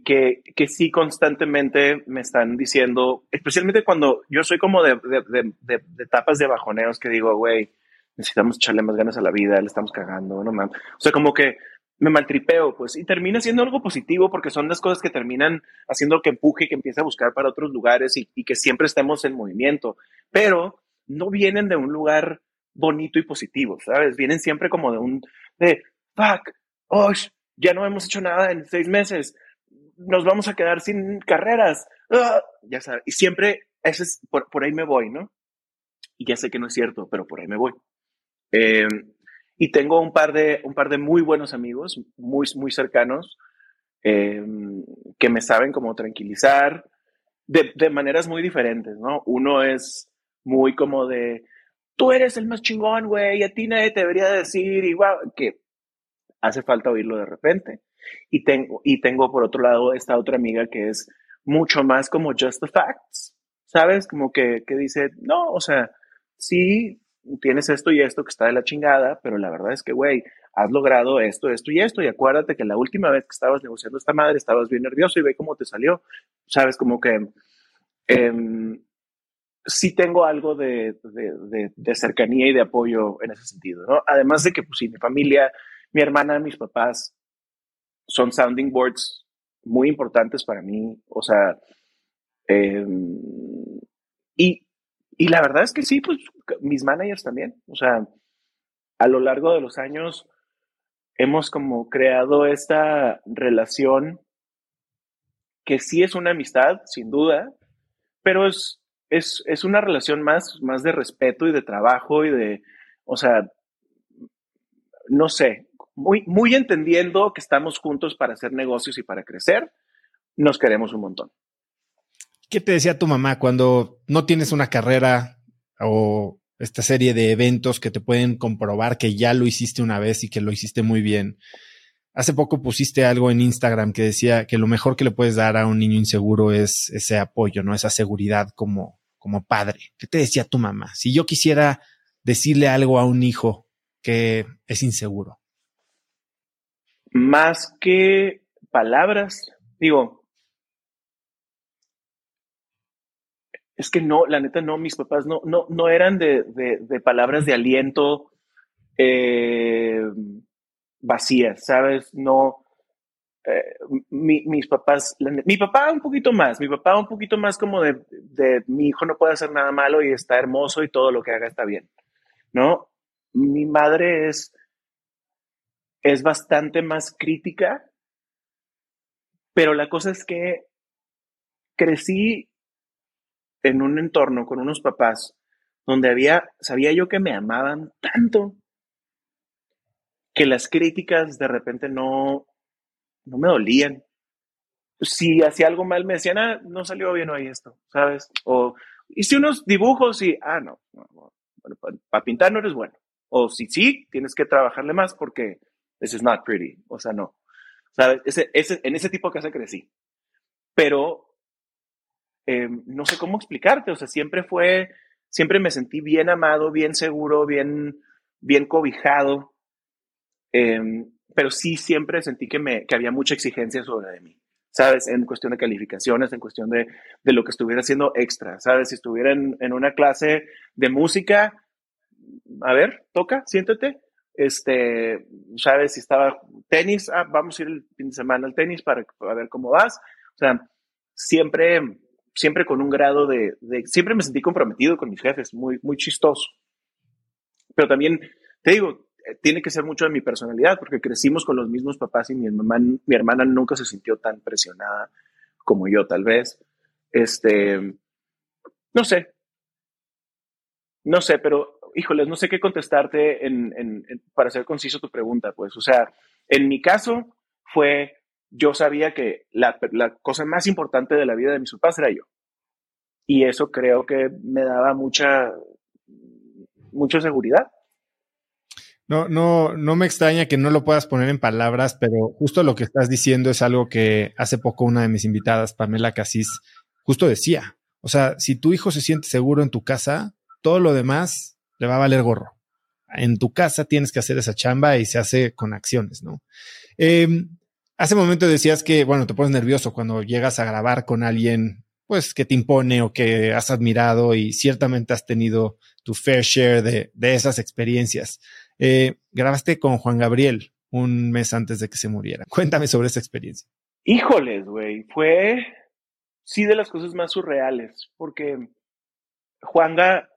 [SPEAKER 2] que, que sí constantemente me están diciendo, especialmente cuando yo soy como de, de, de, de, etapas de bajoneos que digo, güey, necesitamos echarle más ganas a la vida, le estamos cagando, no mames. O sea, como que me maltripeo, pues, y termina siendo algo positivo porque son las cosas que terminan haciendo que empuje que empiece a buscar para otros lugares y, y que siempre estemos en movimiento. Pero no vienen de un lugar bonito y positivo, ¿sabes? Vienen siempre como de un, de, fuck, oh, ya no hemos hecho nada en seis meses, nos vamos a quedar sin carreras, ah", ya sabes, y siempre, ese es, por, por, ahí me voy, ¿no? Y ya sé que no es cierto, pero por ahí me voy. Eh, y tengo un par de, un par de muy buenos amigos, muy, muy cercanos, eh, que me saben como tranquilizar de, de, maneras muy diferentes, ¿no? Uno es muy como de, tú eres el más chingón, güey, y a ti nadie te debería decir, igual, que hace falta oírlo de repente. Y tengo, y tengo por otro lado esta otra amiga que es mucho más como just the facts, ¿sabes? Como que, que dice, no, o sea, sí, tienes esto y esto que está de la chingada, pero la verdad es que, güey, has logrado esto, esto y esto, y acuérdate que la última vez que estabas negociando esta madre estabas bien nervioso y ve cómo te salió, sabes, como que eh, sí tengo algo de, de, cercanía y de apoyo en ese sentido, ¿no? Además de que, pues sí, mi familia, mi hermana, mis papás son sounding boards muy importantes para mí, o sea, eh, y, y la verdad es que sí, pues mis managers también, o sea, a lo largo de los años hemos como creado esta relación que sí es una amistad, sin duda, pero es, es, es, una relación más, más de respeto y de trabajo y de, o sea, no sé, muy, muy entendiendo que estamos juntos para hacer negocios y para crecer, nos queremos un montón.
[SPEAKER 1] ¿Qué te decía tu mamá cuando no tienes una carrera o esta serie de eventos que te pueden comprobar que ya lo hiciste una vez y que lo hiciste muy bien? Hace poco pusiste algo en Instagram que decía que lo mejor que le puedes dar a un niño inseguro es ese apoyo, ¿no? Esa seguridad como, como padre. ¿Qué te decía tu mamá? Si yo quisiera decirle algo a un hijo que es inseguro.
[SPEAKER 2] Más que palabras, digo, es que no, la neta no, mis papás no, no, no eran de, de, de palabras de aliento. Eh, vacías, ¿sabes? No, eh, mi, mis papás, mi papá un poquito más, mi papá un poquito más como de, de, mi hijo no puede hacer nada malo y está hermoso y todo lo que haga está bien, ¿no? Mi madre es, es bastante más crítica, pero la cosa es que crecí en un entorno con unos papás donde había, sabía yo que me amaban tanto, que las críticas de repente no, no me dolían. Si hacía algo mal, me decían, ah, no salió bien hoy esto, ¿sabes? O hice unos dibujos y, ah, no, bueno, para pintar no eres bueno. O si sí, tienes que trabajarle más porque this is not pretty. O sea, no. ¿Sabes? Ese, ese, en ese tipo de casa crecí. Pero eh, no sé cómo explicarte. O sea, siempre fue, siempre me sentí bien amado, bien seguro, bien, bien cobijado. Eh, pero sí siempre sentí que, me, que había mucha exigencia sobre de mí, ¿sabes? En cuestión de calificaciones, en cuestión de, de lo que estuviera haciendo extra, ¿sabes? Si estuviera en, en, una clase de música, a ver, toca, siéntate, este, ¿sabes? Si estaba tenis, ah, vamos a ir el fin de semana al tenis para, para ver cómo vas, o sea, siempre, siempre con un grado de, siempre me sentí comprometido con mis jefes, muy, muy chistoso. Pero también, te digo, tiene que ser mucho de mi personalidad, porque crecimos con los mismos papás y mi, mi hermana nunca se sintió tan presionada como yo, tal vez. Este, no sé. No sé, pero, híjoles, no sé qué contestarte en, para ser conciso tu pregunta, pues. O sea, en mi caso fue, yo sabía que la, la cosa más importante de la vida de mis papás era yo. Y eso creo que me daba mucha, mucha seguridad.
[SPEAKER 1] No, no, no me extraña que no lo puedas poner en palabras, pero justo lo que estás diciendo es algo que hace poco una de mis invitadas, Pamela Casís, justo decía. O sea, si tu hijo se siente seguro en tu casa, todo lo demás le va a valer gorro. En tu casa tienes que hacer esa chamba y se hace con acciones, ¿no? Eh, hace momento decías que, bueno, te pones nervioso cuando llegas a grabar con alguien, pues, que te impone o que has admirado y ciertamente has tenido tu fair share de, de esas experiencias. Eh, grabaste con Juan Gabriel un mes antes de que se muriera. Cuéntame sobre esa experiencia.
[SPEAKER 2] Híjoles, güey, fue sí de las cosas más surreales, porque Juanga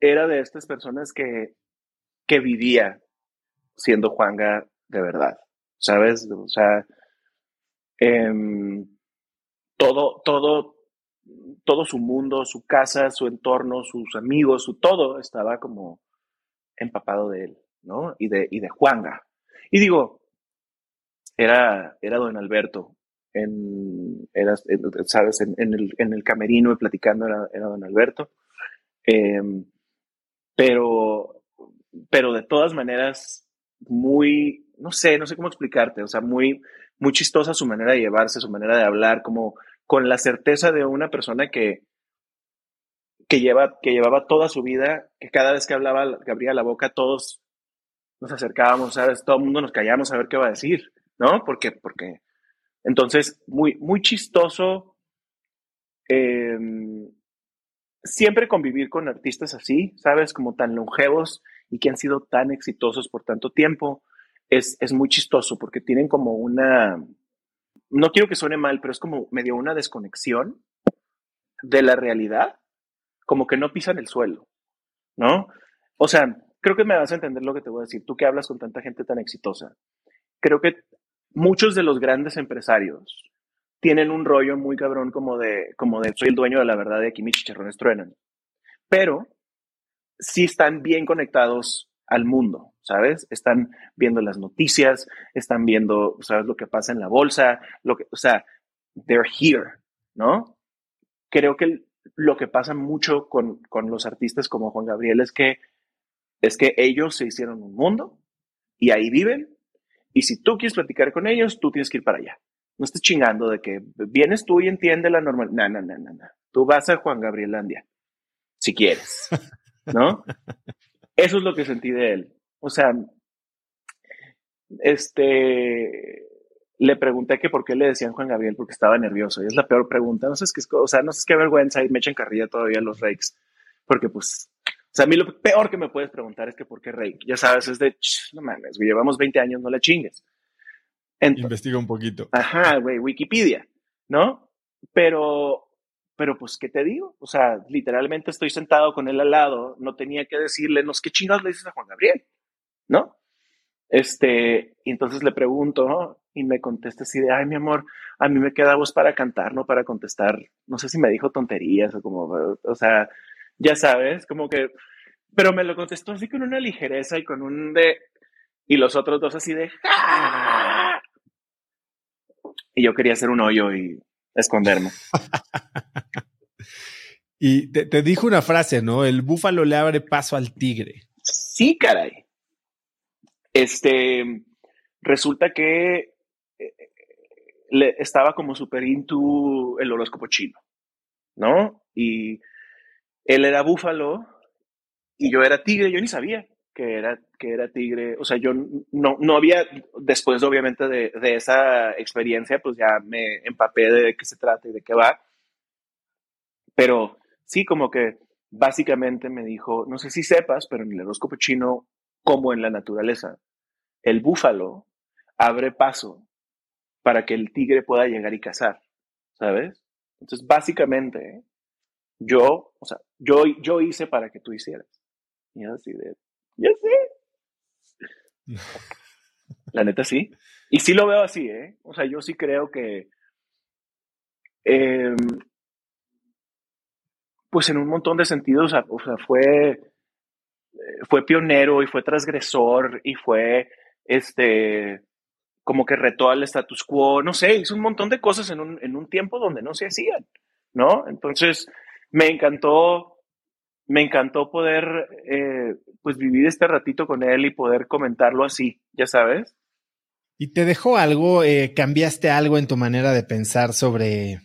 [SPEAKER 2] era de estas personas que, que vivía siendo Juanga de verdad, ¿sabes? O sea, em, todo, todo, todo su mundo, su casa, su entorno, sus amigos, su todo estaba como empapado de él, ¿no? Y de, y de Juanga. Y digo, era, era don Alberto, en, ¿sabes? En, el, en, el, camerino y platicando era, don Alberto. Em, pero, pero de todas maneras, muy, no sé, no sé cómo explicarte, o sea, muy, muy chistosa su manera de llevarse, su manera de hablar, como con la certeza de una persona que, que, lleva, que llevaba toda su vida, que cada vez que hablaba, que abría la boca, todos nos acercábamos, ¿sabes? Todo el mundo nos callamos a ver qué va a decir, ¿no? Porque, porque, entonces, muy, muy chistoso. Em, siempre convivir con artistas así, ¿sabes? Como tan longevos y que han sido tan exitosos por tanto tiempo, es, es muy chistoso porque tienen como una, no quiero que suene mal, pero es como medio una desconexión de la realidad, como que no pisan el suelo, ¿no? O sea, creo que me vas a entender lo que te voy a decir, tú que hablas con tanta gente tan exitosa. Creo que muchos de los grandes empresarios tienen un rollo muy cabrón como de, como de soy el dueño de la verdad de aquí mis chicharrones truenan. Pero sí están bien conectados al mundo, ¿sabes? Están viendo las noticias, están viendo, ¿sabes? Lo que pasa en la bolsa, lo que, o sea, they're here, ¿no? Creo que lo que pasa mucho con, con los artistas como Juan Gabriel es que, es que ellos se hicieron un mundo y ahí viven. Y si tú quieres platicar con ellos, tú tienes que ir para allá. No estés chingando de que vienes tú y entiende la normal. No, no, no, no, no. Tú vas a Juan Gabrielandia, si quieres, ¿no? Eso es lo que sentí de él. O sea, este, le pregunté que por qué le decían Juan Gabriel, porque estaba nervioso. Y es la peor pregunta. No sé, qué, o sea, no sé qué vergüenza y me echan carrilla todavía los rakes. Porque pues, o sea, a mí lo peor que me puedes preguntar es que por qué rake. Ya sabes, es de, no mames, llevamos 20 años, no le chingues.
[SPEAKER 1] Investiga un poquito.
[SPEAKER 2] Ajá, güey, Wikipedia, ¿no? Pero, pero pues, ¿qué te digo? O sea, literalmente estoy sentado con él al lado, no tenía que decirle, no, ¿qué chingados le dices a Juan Gabriel? ¿No? Este, y entonces le pregunto, y me contesta así de, ay, mi amor, a mí me queda voz para cantar, no para contestar. No sé si me dijo tonterías o como, o sea, ya sabes, como que, pero me lo contestó así con una ligereza y con un de, y los otros dos así de, Y yo quería hacer un hoyo y esconderme.
[SPEAKER 1] y te, dijo una frase, ¿no? El búfalo le abre paso al tigre.
[SPEAKER 2] Sí, caray. Este, resulta que eh, le, estaba como súper into el horóscopo chino, ¿no? Y él era búfalo y yo era tigre, yo ni sabía que era, que era tigre. O sea, yo no, no había, después obviamente de, de, esa experiencia, pues ya me empapé de qué se trata y de qué va. Pero sí, como que básicamente me dijo, no sé si sepas, pero en el horóscopo chino, como en la naturaleza, el búfalo abre paso para que el tigre pueda llegar y cazar, ¿sabes? Entonces, básicamente, yo, o sea, yo, yo hice para que tú hicieras. Y así de, ya sé. La neta sí. Y sí lo veo así, ¿eh? O sea, yo sí creo que. Em, pues en un montón de sentidos, o sea, fue, fue pionero y fue transgresor y fue, este, como que retó al status quo, no sé, hizo un montón de cosas en un, en un tiempo donde no se hacían, ¿no? Entonces, me encantó me encantó poder eh, pues vivir este ratito con él y poder comentarlo así, ya sabes.
[SPEAKER 1] ¿Y te dejó algo? Eh, ¿Cambiaste algo en tu manera de pensar sobre,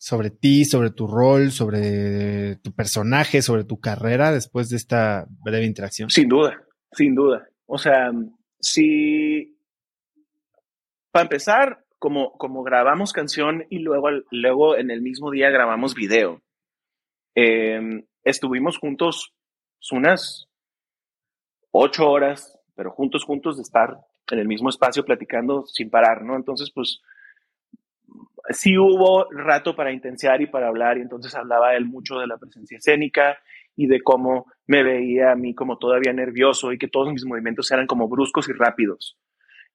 [SPEAKER 1] sobre ti, sobre tu rol, sobre tu personaje, sobre tu carrera después de esta breve interacción?
[SPEAKER 2] Sin duda, sin duda. O sea, si para empezar, como, como grabamos canción y luego, luego en el mismo día grabamos video, eh, estuvimos juntos unas ocho horas, pero juntos, juntos de estar en el mismo espacio platicando sin parar, ¿no? Entonces, pues sí hubo rato para intensiar y para hablar, y entonces hablaba él mucho de la presencia escénica y de cómo me veía a mí como todavía nervioso y que todos mis movimientos eran como bruscos y rápidos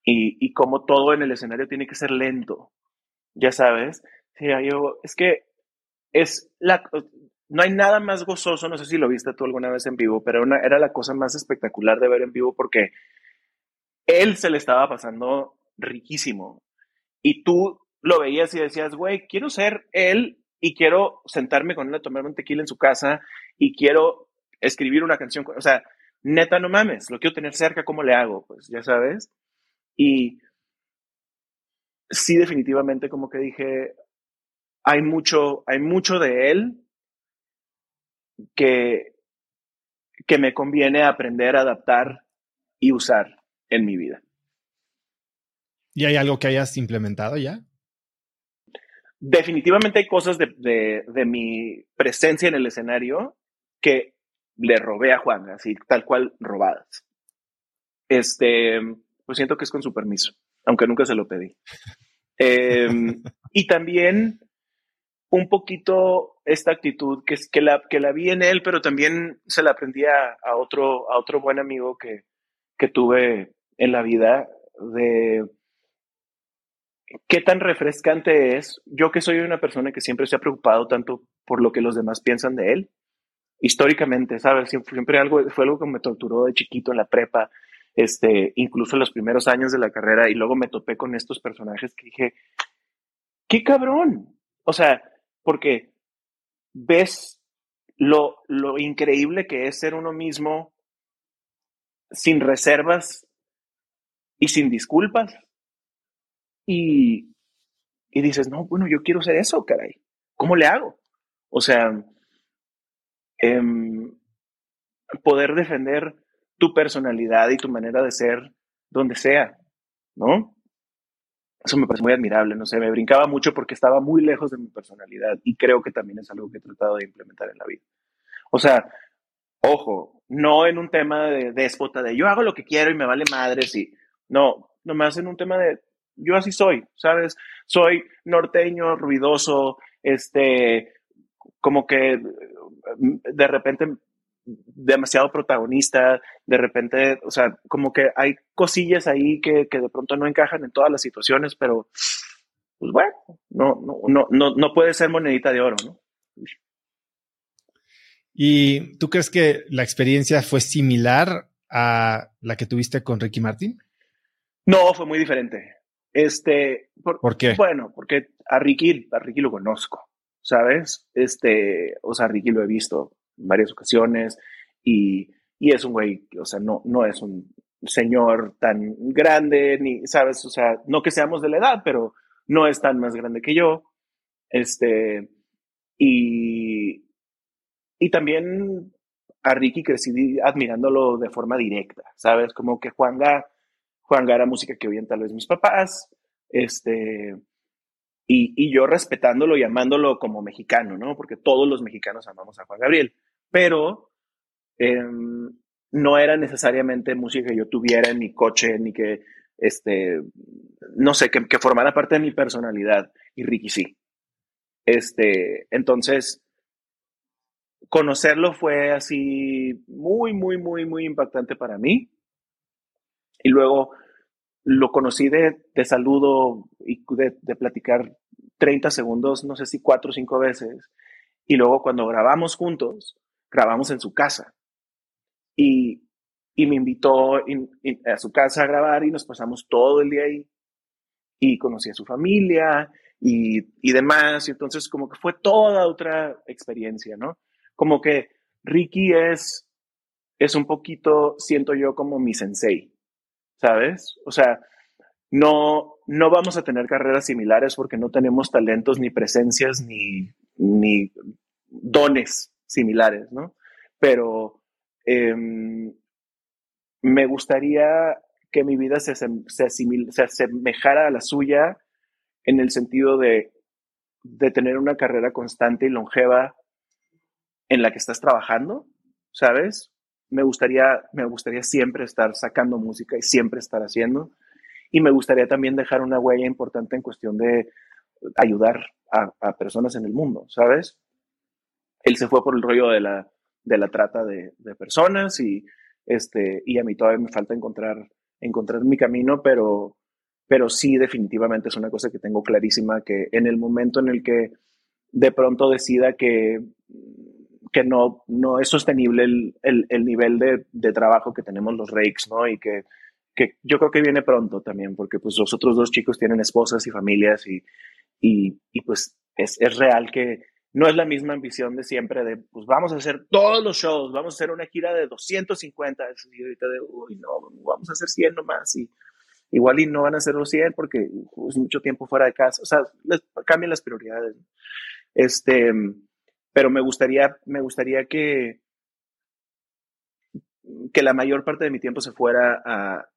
[SPEAKER 2] y, y como todo en el escenario tiene que ser lento, ya sabes. yo, es que es la, no hay nada más gozoso, no sé si lo viste tú alguna vez en vivo, pero era la cosa más espectacular de ver en vivo porque él se le estaba pasando riquísimo y tú lo veías y decías, güey, quiero ser él y quiero sentarme con él a tomar un tequila en su casa y quiero escribir una canción, o sea, neta, no mames, lo quiero tener cerca, ¿cómo le hago? Pues ya sabes. Y sí, definitivamente como que dije, hay mucho, hay mucho de él que, que me conviene aprender, adaptar y usar en mi vida.
[SPEAKER 1] ¿Y hay algo que hayas implementado ya?
[SPEAKER 2] Definitivamente hay cosas de, de, mi presencia en el escenario que le robé a Juan, así tal cual robadas. Este, pues siento que es con su permiso, aunque nunca se lo pedí. Em, y también un poquito esta actitud que, que, la, que la vi en él, pero también se la aprendí a, otro, a otro buen amigo que, que tuve en la vida de qué tan refrescante es. Yo que soy una persona que siempre se ha preocupado tanto por lo que los demás piensan de él, históricamente, ¿sabes? Siempre, algo, fue algo que me torturó de chiquito en la prepa, este, incluso en los primeros años de la carrera, y luego me topé con estos personajes que dije, qué cabrón. O sea, porque ves lo, lo increíble que es ser uno mismo sin reservas y sin disculpas. Y, y dices, no, bueno, yo quiero ser eso, caray. ¿Cómo le hago? O sea, em, poder defender tu personalidad y tu manera de ser donde sea, ¿no? Eso me parece muy admirable, no sé, me brincaba mucho porque estaba muy lejos de mi personalidad y creo que también es algo que he tratado de implementar en la vida. O sea, ojo, no en un tema de déspota de yo hago lo que quiero y me vale madres y no, nomás en un tema de yo así soy, ¿sabes? Soy norteño, ruidoso, este, como que de repente demasiado protagonista, de repente, o sea, como que hay cosillas ahí que, que de pronto no encajan en todas las situaciones, pero pues bueno, no, no, no, no, no puede ser monedita de oro, ¿no?
[SPEAKER 1] ¿Y tú crees que la experiencia fue similar a la que tuviste con Ricky Martin?
[SPEAKER 2] No, fue muy diferente. Este,
[SPEAKER 1] por, qué?
[SPEAKER 2] Bueno, porque a Ricky, a Ricky lo conozco, ¿sabes? Este, o sea, a Ricky lo he visto en varias ocasiones y, y es un güey, o sea, no, no es un señor tan grande, ni, ¿sabes? O sea, no que seamos de la edad, pero no es tan más grande que yo. Este, y, y también a Ricky crecí admirándolo de forma directa, ¿sabes? Como que Juanga, Juanga era música que oían tal vez mis papás, este, y, y, yo respetándolo y amándolo como mexicano, ¿no? Porque todos los mexicanos amamos a Juan Gabriel, pero em, no era necesariamente música que yo tuviera en mi coche, ni que, este, no sé, que, que formara parte de mi personalidad, y Ricky sí. Este, entonces, conocerlo fue así muy, muy, muy, muy impactante para mí. Y luego lo conocí de, de saludo y de, de, platicar 30 segundos, no sé si cuatro o cinco veces. Y luego cuando grabamos juntos, grabamos en su casa. Y, y me invitó a su casa a grabar y nos pasamos todo el día ahí. Y conocí a su familia y, y demás. Y entonces como que fue toda otra experiencia, ¿no? como que Ricky es, es un poquito, siento yo, como mi sensei, ¿sabes? O sea, no, no vamos a tener carreras similares porque no tenemos talentos ni presencias ni, ni dones similares, ¿no? Pero em, me gustaría que mi vida se, se, se, asemejara a la suya en el sentido de, de tener una carrera constante y longeva en la que estás trabajando, ¿sabes? Me gustaría, me gustaría siempre estar sacando música y siempre estar haciendo. Y me gustaría también dejar una huella importante en cuestión de ayudar a, personas en el mundo, ¿sabes? Él se fue por el rollo de la, de la trata de, de, personas y, este, y a mí todavía me falta encontrar, encontrar mi camino, pero, pero sí definitivamente es una cosa que tengo clarísima que en el momento en el que de pronto decida que, que no, no es sostenible el, el, el nivel de, de, trabajo que tenemos los Rakes, ¿no? Y que, que yo creo que viene pronto también, porque pues los otros dos chicos tienen esposas y familias y, y, pues es, es real que, no es la misma ambición de siempre de, pues vamos a hacer todos los shows, vamos a hacer una gira de 250, y ahorita de, uy, no, vamos a hacer 100 nomás, y igual y no van a hacer los 100 porque es mucho tiempo fuera de casa, o sea, cambian las prioridades. Este, pero me gustaría, me gustaría que, que la mayor parte de mi tiempo se fuera a,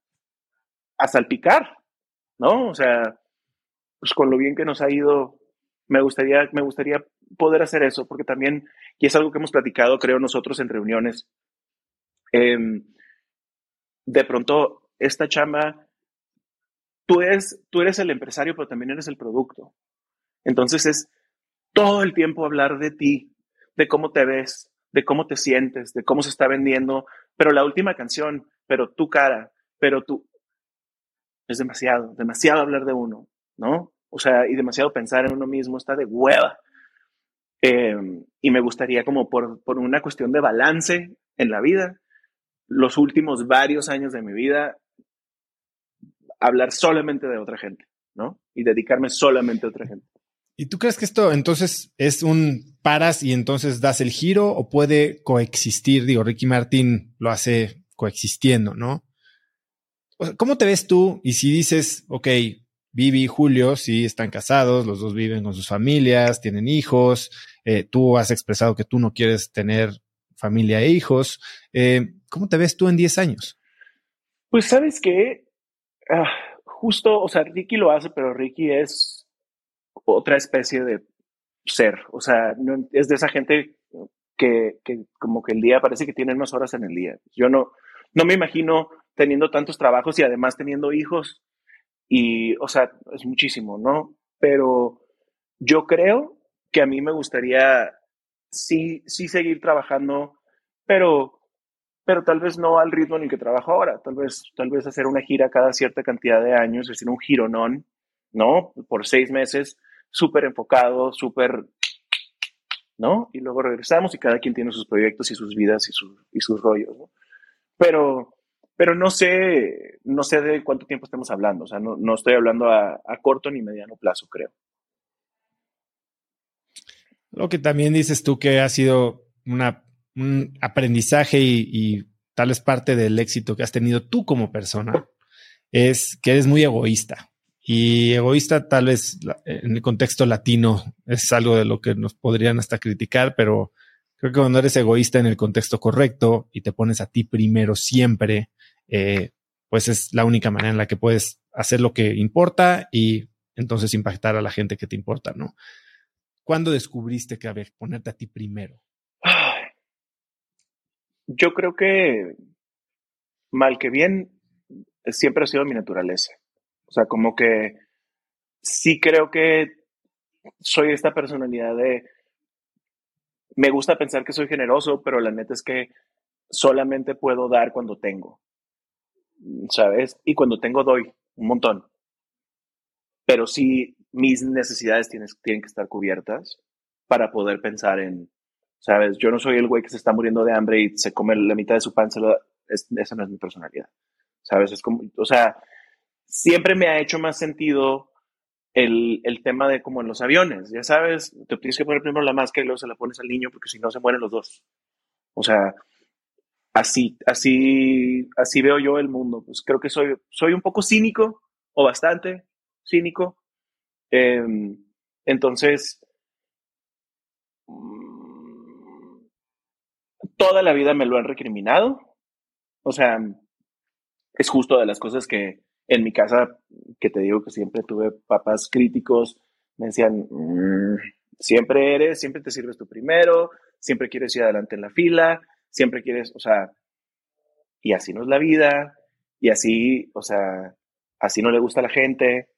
[SPEAKER 2] a salpicar, ¿no? O sea, pues con lo bien que nos ha ido, me gustaría, me gustaría poder hacer eso, porque también, y es algo que hemos platicado, creo, nosotros en reuniones, eh, de pronto esta chamba, tú eres, tú eres el empresario, pero también eres el producto. Entonces es todo el tiempo hablar de ti, de cómo te ves, de cómo te sientes, de cómo se está vendiendo, pero la última canción, pero tu cara, pero tú, es demasiado, demasiado hablar de uno, ¿no? O sea, y demasiado pensar en uno mismo está de hueva. Eh, y me gustaría como por, por una cuestión de balance en la vida, los últimos varios años de mi vida, hablar solamente de otra gente, ¿no? Y dedicarme solamente a otra gente.
[SPEAKER 1] ¿Y tú crees que esto entonces es un paras y entonces das el giro o puede coexistir? Digo, Ricky Martin lo hace coexistiendo, ¿no? ¿Cómo te ves tú? Y si dices, ok, Vivi y Julio sí están casados, los dos viven con sus familias, tienen hijos, eh, tú has expresado que tú no quieres tener familia e hijos. Eh, ¿Cómo te ves tú en 10 años?
[SPEAKER 2] Pues sabes que ah, justo, o sea, Ricky lo hace, pero Ricky es otra especie de ser, o sea, no, es de esa gente que, que, como que el día parece que tienen más horas en el día. Yo no, no me imagino teniendo tantos trabajos y además teniendo hijos y, o sea, es muchísimo, ¿no? Pero yo creo que a mí me gustaría sí, sí seguir trabajando, pero, pero tal vez no al ritmo en el que trabajo ahora. Tal vez, tal vez hacer una gira cada cierta cantidad de años, es decir, un gironón, ¿no? Por seis meses, súper enfocado, súper, ¿no? Y luego regresamos y cada quien tiene sus proyectos y sus vidas y, sus y sus rollos, ¿no? Pero, pero no sé, no sé de cuánto tiempo estamos hablando, o sea, no, no estoy hablando a, corto ni mediano plazo, creo.
[SPEAKER 1] Lo que también dices tú que ha sido una, un aprendizaje y, y tal vez parte del éxito que has tenido tú como persona, es que eres muy egoísta. Y egoísta tal vez en el contexto latino es algo de lo que nos podrían hasta criticar, pero creo que cuando eres egoísta en el contexto correcto y te pones a ti primero siempre, eh, pues es la única manera en la que puedes hacer lo que importa y entonces impactar a la gente que te importa, ¿no? ¿Cuándo descubriste que, a ver, ponerte a ti primero?
[SPEAKER 2] Yo creo que, mal que bien, siempre ha sido mi naturaleza. O sea, como que sí creo que soy esta personalidad de, me gusta pensar que soy generoso, pero la neta es que solamente puedo dar cuando tengo. ¿sabes? Y cuando tengo doy un montón. Pero sí, mis necesidades tienen, tienen que estar cubiertas para poder pensar en, ¿sabes? Yo no soy el güey que se está muriendo de hambre y se come la mitad de su pan, es, esa no es mi personalidad, ¿sabes? Es como, o sea, siempre me ha hecho más sentido el, el, tema de como en los aviones, ya sabes, te tienes que poner primero la máscara y luego se la pones al niño porque si no se mueren los dos. O sea, así, así, así veo yo el mundo. Pues creo que soy, soy un poco cínico o bastante cínico. Eh, entonces, mm, toda la vida me lo han recriminado. O sea, es justo de las cosas que en mi casa, que te digo que siempre tuve papás críticos, me decían, mmm, siempre eres, siempre te sirves tú primero, siempre quieres ir adelante en la fila, siempre quieres, o sea, y así no es la vida, y así, o sea, así no le gusta a la gente.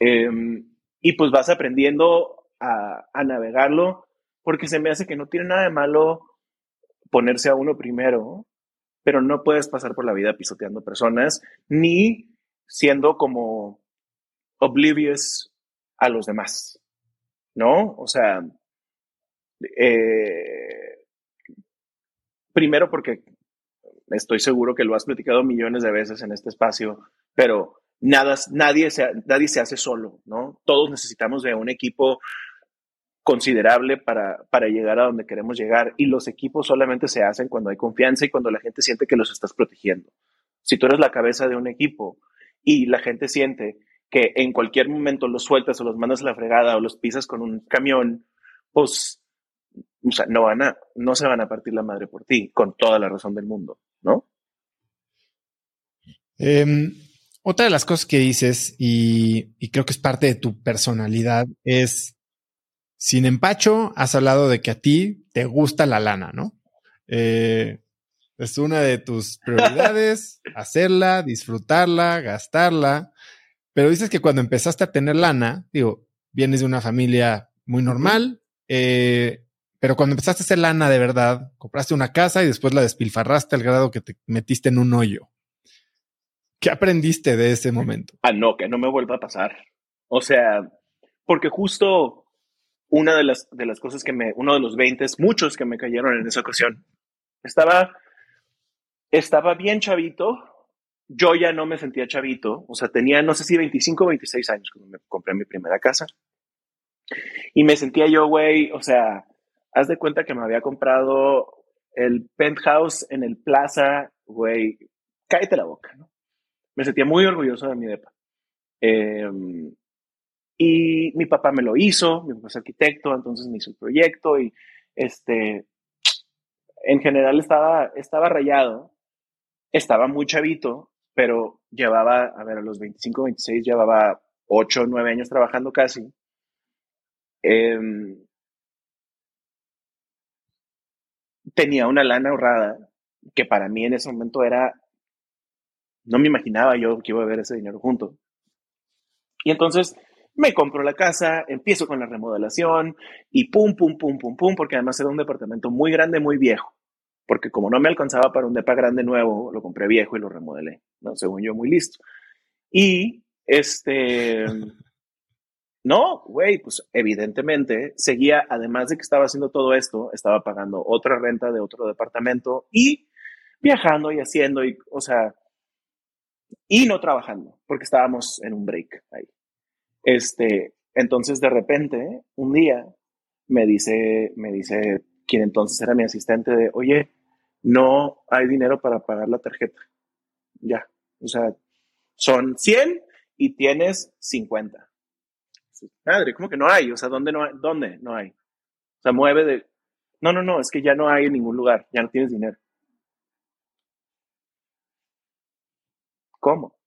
[SPEAKER 2] Eh, y pues vas aprendiendo a, a, navegarlo porque se me hace que no tiene nada de malo ponerse a uno primero, pero no puedes pasar por la vida pisoteando personas ni siendo como oblivious a los demás, ¿no? O sea, eh, primero porque estoy seguro que lo has platicado millones de veces en este espacio, pero nada, nadie, se, nadie se hace solo, ¿no? Todos necesitamos de un equipo considerable para, para llegar a donde queremos llegar y los equipos solamente se hacen cuando hay confianza y cuando la gente siente que los estás protegiendo. Si tú eres la cabeza de un equipo y la gente siente que en cualquier momento los sueltas o los mandas a la fregada o los pisas con un camión, pues no van a, no se van a partir la madre por ti, con toda la razón del mundo, ¿no?
[SPEAKER 1] Em, otra de las cosas que dices, y, creo que es parte de tu personalidad, es, sin empacho, has hablado de que a ti te gusta la lana, ¿no? Eh, es una de tus prioridades, hacerla, disfrutarla, gastarla. Pero dices que cuando empezaste a tener lana, digo, vienes de una familia muy normal, eh, pero cuando empezaste a hacer lana de verdad, compraste una casa y después la despilfarraste al grado que te metiste en un hoyo. ¿Qué aprendiste de ese momento?
[SPEAKER 2] Ah, no, que no me vuelva a pasar. O sea, porque justo una de las, de las cosas que me, uno de los 20, muchos que me cayeron en esa ocasión, estaba, estaba bien chavito. Yo ya no me sentía chavito. O sea, tenía, no sé si 25 o 26 años cuando me compré mi primera casa. Y me sentía yo, güey, o sea, haz de cuenta que me había comprado el penthouse en el plaza, güey, cállate la boca, ¿no? Me sentía muy orgulloso de mi depa. Em, y mi papá me lo hizo, mi papá es arquitecto, entonces me hizo el proyecto y este, en general estaba, estaba rayado, estaba muy chavito, pero llevaba, a ver, a los 25, 26, llevaba 8, 9 años trabajando casi. Eh, tenía una lana ahorrada que para mí en ese momento era, no me imaginaba yo que iba a ver ese dinero junto. Y entonces me compro la casa, empiezo con la remodelación y pum, pum, pum, pum, pum, porque además era un departamento muy grande, muy viejo. Porque como no me alcanzaba para un depa grande nuevo, lo compré viejo y lo remodelé, ¿no? Según yo, muy listo. Y este, no, güey, pues evidentemente seguía, además de que estaba haciendo todo esto, estaba pagando otra renta de otro departamento y viajando y haciendo, y, o sea, y no trabajando, porque estábamos en un break ahí. Este, entonces de repente, un día, me dice, me dice quien entonces era mi asistente de, oye, no hay dinero para pagar la tarjeta. Ya, o sea, son 100 y tienes 50 madre, ¿cómo que no hay? O sea, ¿dónde no hay? ¿Dónde no hay? O sea, mueve de... No, no, no, es que ya no hay en ningún lugar, ya no tienes dinero. ¿Cómo?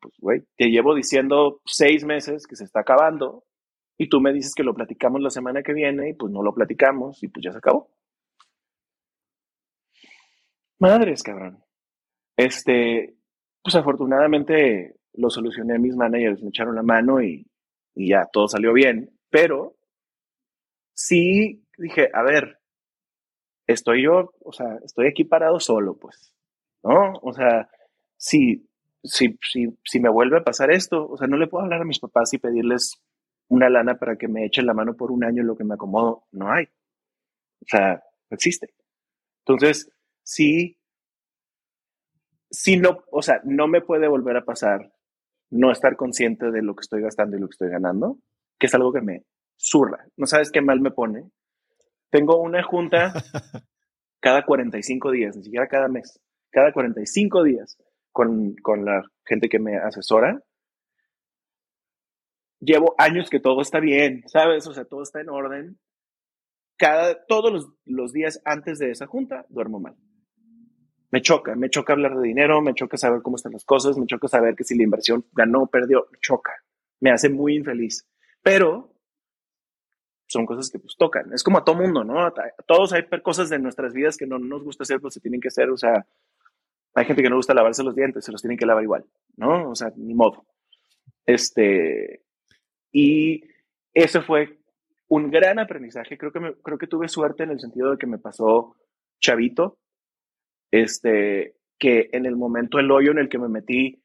[SPEAKER 2] Pues, güey, te llevo diciendo seis meses que se está acabando y tú me dices que lo platicamos la semana que viene y pues no lo platicamos y pues ya se acabó. Madres, cabrón. Este, pues afortunadamente lo solucioné, mis managers me echaron la mano y, y ya todo salió bien, pero sí dije, a ver, estoy yo, o sea, estoy aquí parado solo, pues, ¿no? O sea, si, si, si, si me vuelve a pasar esto, o sea, no le puedo hablar a mis papás y pedirles una lana para que me echen la mano por un año en lo que me acomodo, no hay. O sea, no existe. Entonces, sí, sí no, o sea, no me puede volver a pasar no estar consciente de lo que estoy gastando y lo que estoy ganando, que es algo que me zurra. No sabes qué mal me pone. Tengo una junta cada 45 días, ni siquiera cada mes, cada 45 días con, con la gente que me asesora. Llevo años que todo está bien, ¿sabes? O sea, todo está en orden. Cada, todos los, los días antes de esa junta duermo mal me choca, me choca hablar de dinero, me choca saber cómo están las cosas, me choca saber que si la inversión ganó perdió, choca, me hace muy infeliz. Pero son cosas que pues tocan, es como a todo mundo, ¿no? Todos hay cosas de nuestras vidas que no, nos gusta hacer, pues se tienen que hacer, o sea, hay gente que no gusta lavarse los dientes, se los tienen que lavar igual, ¿no? O sea, ni modo. Este, y ese fue un gran aprendizaje. Creo que, me, creo que tuve suerte en el sentido de que me pasó chavito, este, que en el momento el hoyo en el que me metí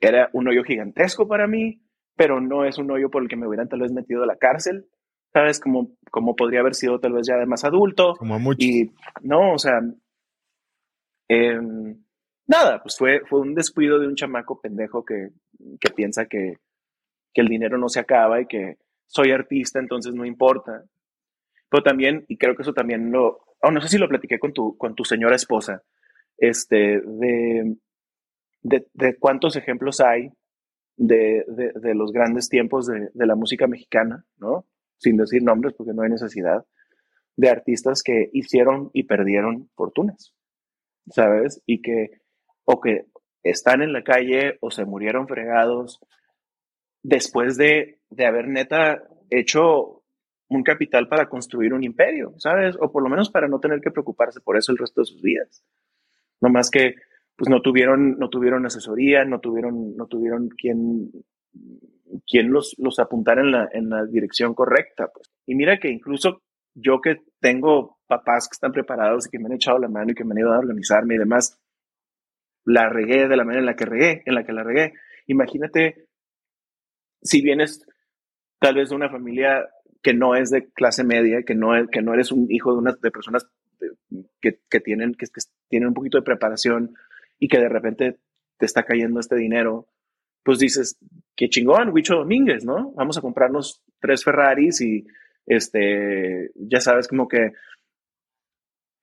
[SPEAKER 2] era un hoyo gigantesco para mí, pero no es un hoyo por el que me hubieran tal vez metido a la cárcel, ¿sabes? Como, como podría haber sido tal vez ya de más adulto.
[SPEAKER 1] Como mucho.
[SPEAKER 2] Y no, o sea, em, nada, pues fue, fue un descuido de un chamaco pendejo que, que piensa que, que el dinero no se acaba y que soy artista, entonces no importa. Pero también, y creo que eso también lo, oh, no sé si lo platiqué con tu, con tu señora esposa, este, de, de, cuántos ejemplos hay de, de los grandes tiempos de, la música mexicana, ¿no? Sin decir nombres porque no hay necesidad, de artistas que hicieron y perdieron fortunas, ¿sabes? Y que, o que están en la calle o se murieron fregados después de, de haber neta hecho un capital para construir un imperio, ¿sabes? O por lo menos para no tener que preocuparse por eso el resto de sus vidas. No más que pues no tuvieron, no tuvieron asesoría, no tuvieron, no tuvieron quien, quien los, los apuntara en la, en la dirección correcta. Pues. Y mira que incluso yo que tengo papás que están preparados y que me han echado la mano y que me han ayudado a organizarme y demás, la regué de la manera en la que regué, en la que la regué. Imagínate si vienes tal vez de una familia que no es de clase media, que no, que no eres un hijo de, unas, de personas que, que tienen, que, tienen un poquito de preparación y que de repente te está cayendo este dinero, pues dices, qué chingón, Huicho Domínguez, ¿no? Vamos a comprarnos tres Ferraris y, este, ya sabes, como que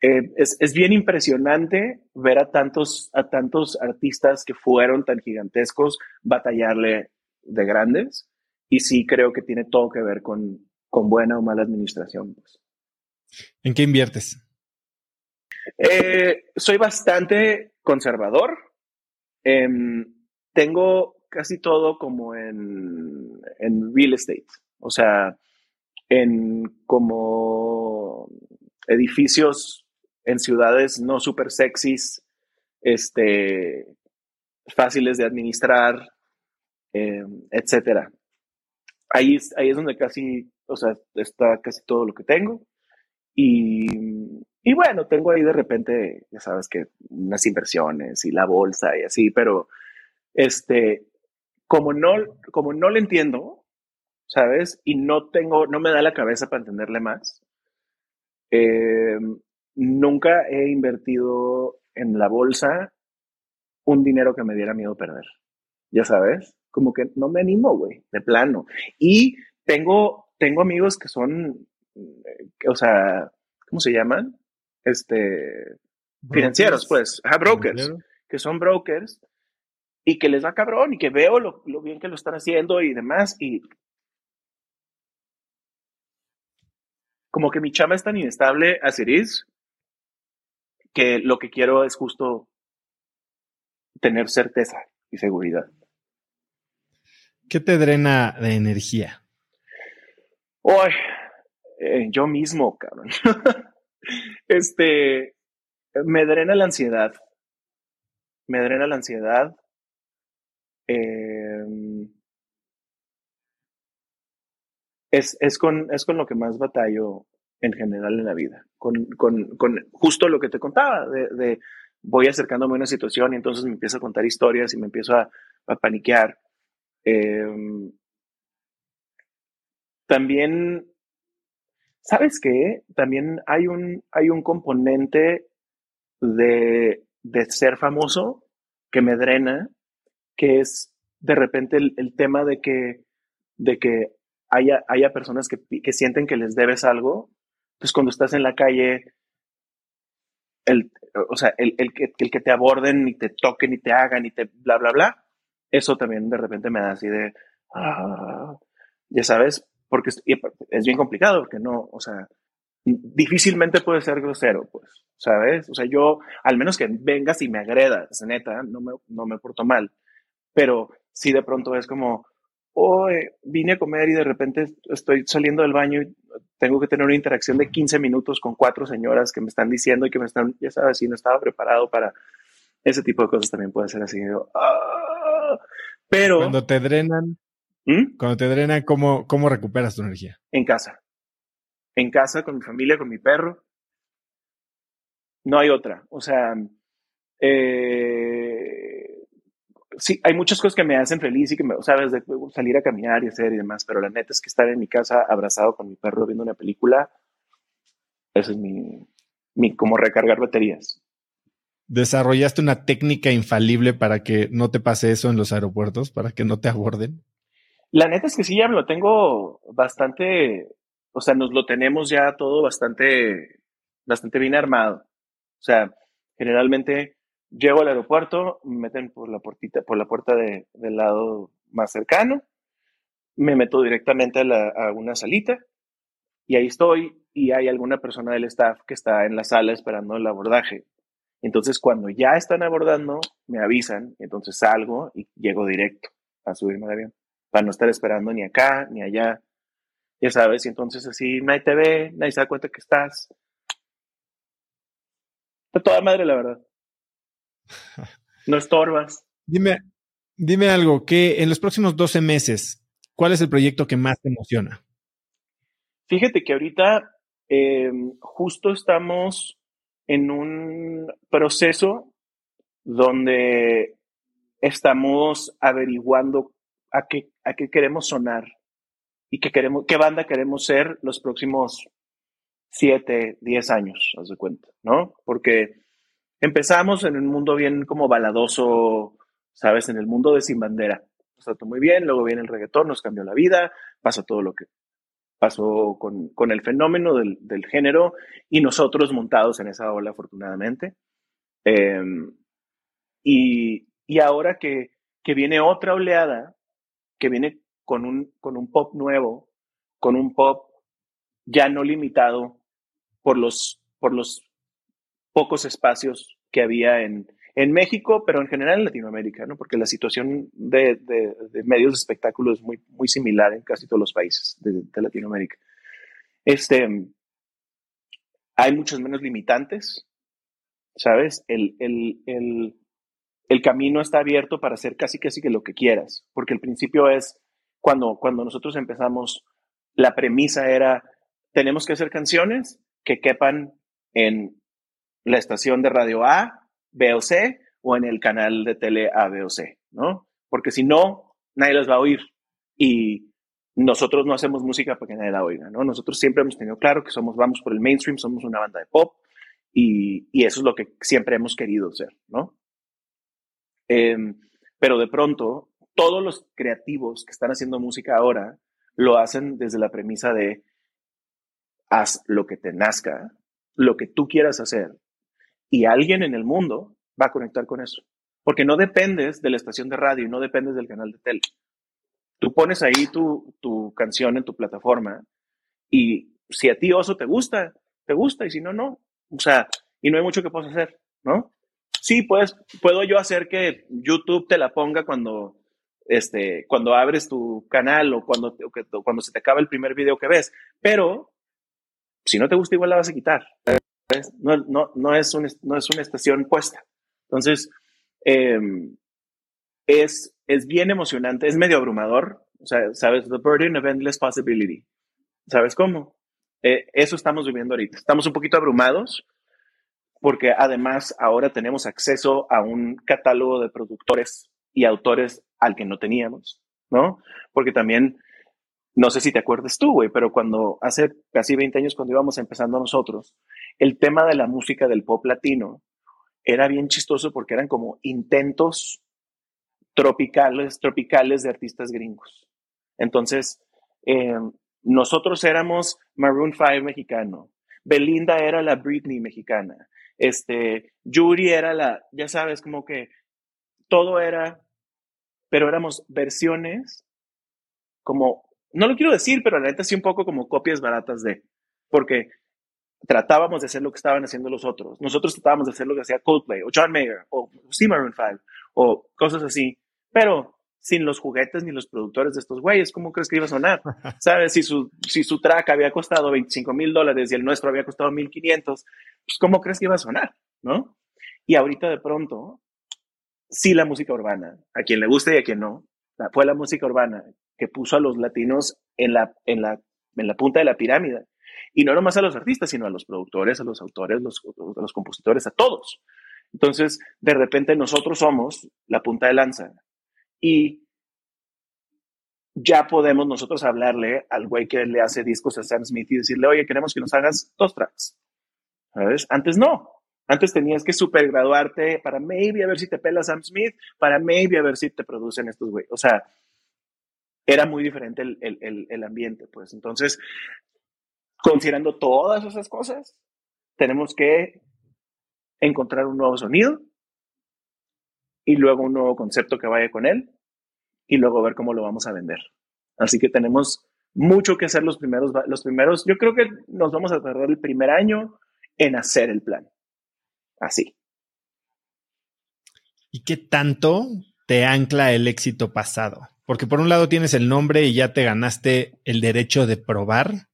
[SPEAKER 2] eh, es, es, bien impresionante ver a tantos, a tantos artistas que fueron tan gigantescos batallarle de grandes y sí creo que tiene todo que ver con, con buena o mala administración. Pues.
[SPEAKER 1] ¿En qué inviertes?
[SPEAKER 2] Eh, soy bastante conservador. Em, tengo casi todo como en, en real estate, o sea, en como edificios en ciudades no súper sexys, este, fáciles de administrar, eh, etcétera. Ahí, ahí es donde casi, o sea, está casi todo lo que tengo. Y, y bueno, tengo ahí de repente, ya sabes que unas inversiones y la bolsa y así, pero este, como no, como no le entiendo, ¿sabes? Y no tengo, no me da la cabeza para entenderle más. Eh, nunca he invertido en la bolsa un dinero que me diera miedo perder, ya sabes como que no me animo, güey, de plano. Y tengo, tengo amigos que son, eh, o sea, ¿cómo se llaman? Este, financieros, pues, ajá, brokers, que son brokers y que les va cabrón y que veo lo, lo bien que lo están haciendo y demás y como que mi chama es tan inestable a Ciris que lo que quiero es justo tener certeza y seguridad.
[SPEAKER 1] ¿Qué te drena de energía?
[SPEAKER 2] Uy, eh, yo mismo, cabrón. este, me drena la ansiedad. Me drena la ansiedad. Em, es, es, con, es con lo que más batallo en general en la vida. Con, con, con justo lo que te contaba, de, voy acercándome a una situación y entonces me empiezo a contar historias y me empiezo a, a paniquear. Em, también, ¿sabes qué? También hay un, hay un componente de, de ser famoso que me drena, que es de repente el, tema de que, de que haya, haya personas que, que, sienten que les debes algo, pues cuando estás en la calle, el, o sea, el, el, el, que te aborden y te toquen y te hagan y te bla, bla, bla, eso también de repente me da así de, ah, ya sabes, porque es, bien complicado, porque no, o sea, difícilmente puede ser grosero, pues, ¿sabes? O sea, yo, al menos que vengas y me agredas, neta, no me, no me porto mal, pero si de pronto es como, hoy vine a comer y de repente estoy saliendo del baño y tengo que tener una interacción de 15 minutos con cuatro señoras que me están diciendo y que me están, ya sabes, si no estaba preparado para ese tipo de cosas también puede ser así. Ah", pero...
[SPEAKER 1] Cuando te drenan, ¿Mm? Cuando te drenan, ¿cómo, ¿cómo recuperas tu energía?
[SPEAKER 2] En casa. En casa, con mi familia, con mi perro. No hay otra. O sea, eh, sí, hay muchas cosas que me hacen feliz y que me, sabes, de salir a caminar y hacer y demás, pero la neta es que estar en mi casa abrazado con mi perro viendo una película, eso es mi, mi como recargar baterías.
[SPEAKER 1] ¿Desarrollaste una técnica infalible para que no te pase eso en los aeropuertos, para que no te aborden?
[SPEAKER 2] La neta es que sí, ya me lo tengo bastante, o sea, nos lo tenemos ya todo bastante, bastante bien armado. O sea, generalmente llego al aeropuerto, me meten por la puertita, por la puerta de, del lado más cercano, me meto directamente a, a una salita y ahí estoy y hay alguna persona del staff que está en la sala esperando el abordaje. Entonces, cuando ya están abordando, me avisan, entonces salgo y llego directo a subirme al avión, para no estar esperando ni acá ni allá. Ya sabes, y entonces así nadie te ve, nadie se da cuenta que estás. De toda madre, la verdad. No estorbas.
[SPEAKER 1] Dime, dime algo, que en los próximos 12 meses, ¿cuál es el proyecto que más te emociona?
[SPEAKER 2] Fíjate que ahorita eh, justo estamos en un proceso donde estamos averiguando a qué, a qué queremos sonar y qué, queremos, qué banda queremos ser los próximos siete, diez años, haz de cuenta, ¿no? Porque empezamos en un mundo bien como baladoso, ¿sabes? En el mundo de sin bandera. Nos trató muy bien, luego viene el reggaetón, nos cambió la vida, pasa todo lo que pasó con, con el fenómeno del, del, género y nosotros montados en esa ola, afortunadamente. Em, y, y, ahora que, que, viene otra oleada, que viene con un, con un pop nuevo, con un pop ya no limitado por los, por los pocos espacios que había en, en México, pero en general en Latinoamérica, ¿no? porque la situación de, de, medios de espectáculo es muy, muy similar en casi todos los países de, de, Latinoamérica. Este, hay muchos menos limitantes, ¿sabes? El, el, el, el, camino está abierto para hacer casi casi que lo que quieras, porque el principio es, cuando, cuando nosotros empezamos, la premisa era, tenemos que hacer canciones que quepan en la estación de radio A, B o C o en el canal de tele A, B o C, ¿no? Porque si no, nadie las va a oír. Y nosotros no hacemos música para que nadie la oiga, ¿no? Nosotros siempre hemos tenido claro que somos, vamos por el mainstream, somos una banda de pop y, y eso es lo que siempre hemos querido ser, ¿no? Em, pero de pronto, todos los creativos que están haciendo música ahora lo hacen desde la premisa de haz lo que te nazca, lo que tú quieras hacer, y alguien en el mundo va a conectar con eso. Porque no dependes de la estación de radio y no dependes del canal de tele. Tú pones ahí tu, tu canción en tu plataforma y si a ti oso te gusta, te gusta y si no, no. O sea, y no hay mucho que puedas hacer, ¿no? Sí, pues puedo yo hacer que YouTube te la ponga cuando, este, cuando abres tu canal o cuando, o cuando se te acaba el primer video que ves, pero si no te gusta igual la vas a quitar. No, no, no, es, un, no es una estación puesta. Entonces, em, es, es bien emocionante, es medio abrumador. ¿sabes? The burden of endless possibility. ¿Sabes cómo? Eh, eso estamos viviendo ahorita. Estamos un poquito abrumados porque además ahora tenemos acceso a un catálogo de productores y autores al que no teníamos, ¿no? Porque también no sé si te acuerdas tú, güey, pero cuando hace casi 20 años, cuando íbamos empezando nosotros, el tema de la música del pop latino era bien chistoso porque eran como intentos tropicales, tropicales de artistas gringos. Entonces, eh, nosotros éramos Maroon 5 mexicano, Belinda era la Britney mexicana, este, Yuri era la, ya sabes, como que todo era, pero éramos versiones como no lo quiero decir, pero la neta sí un poco como copias baratas de, porque tratábamos de hacer lo que estaban haciendo los otros. Nosotros tratábamos de hacer lo que hacía Coldplay o John Mayer o Steve Maroon 5 o cosas así, pero sin los juguetes ni los productores de estos güeyes, ¿cómo crees que iba a sonar? ¿Sabes? Si su, si su track había costado 25 mil dólares y el nuestro había costado 1500, pues ¿cómo crees que iba a sonar? ¿No? Y ahorita de pronto, sí la música urbana, a quien le guste y a quien no, fue la música urbana que puso a los latinos en la, en la, en la punta de la pirámide. Y no nomás a los artistas, sino a los productores, a los autores, los, a los compositores, a todos. Entonces, de repente nosotros somos la punta de lanza. Y ya podemos nosotros hablarle al güey que le hace discos a Sam Smith y decirle, oye, queremos que nos hagas dos tracks. ¿Sabes? Antes no. Antes tenías que supergraduarte para maybe a ver si te pela Sam Smith, para maybe a ver si te producen estos güey. O sea, era muy diferente el, el, el, ambiente, pues. Entonces, considerando todas esas cosas, tenemos que encontrar un nuevo sonido y luego un nuevo concepto que vaya con él y luego ver cómo lo vamos a vender. Así que tenemos mucho que hacer los primeros, los primeros, yo creo que nos vamos a tardar el primer año en hacer el plan. Así.
[SPEAKER 1] ¿Y qué tanto te ancla el éxito pasado? Porque por un lado tienes el nombre y ya te ganaste el derecho de probar,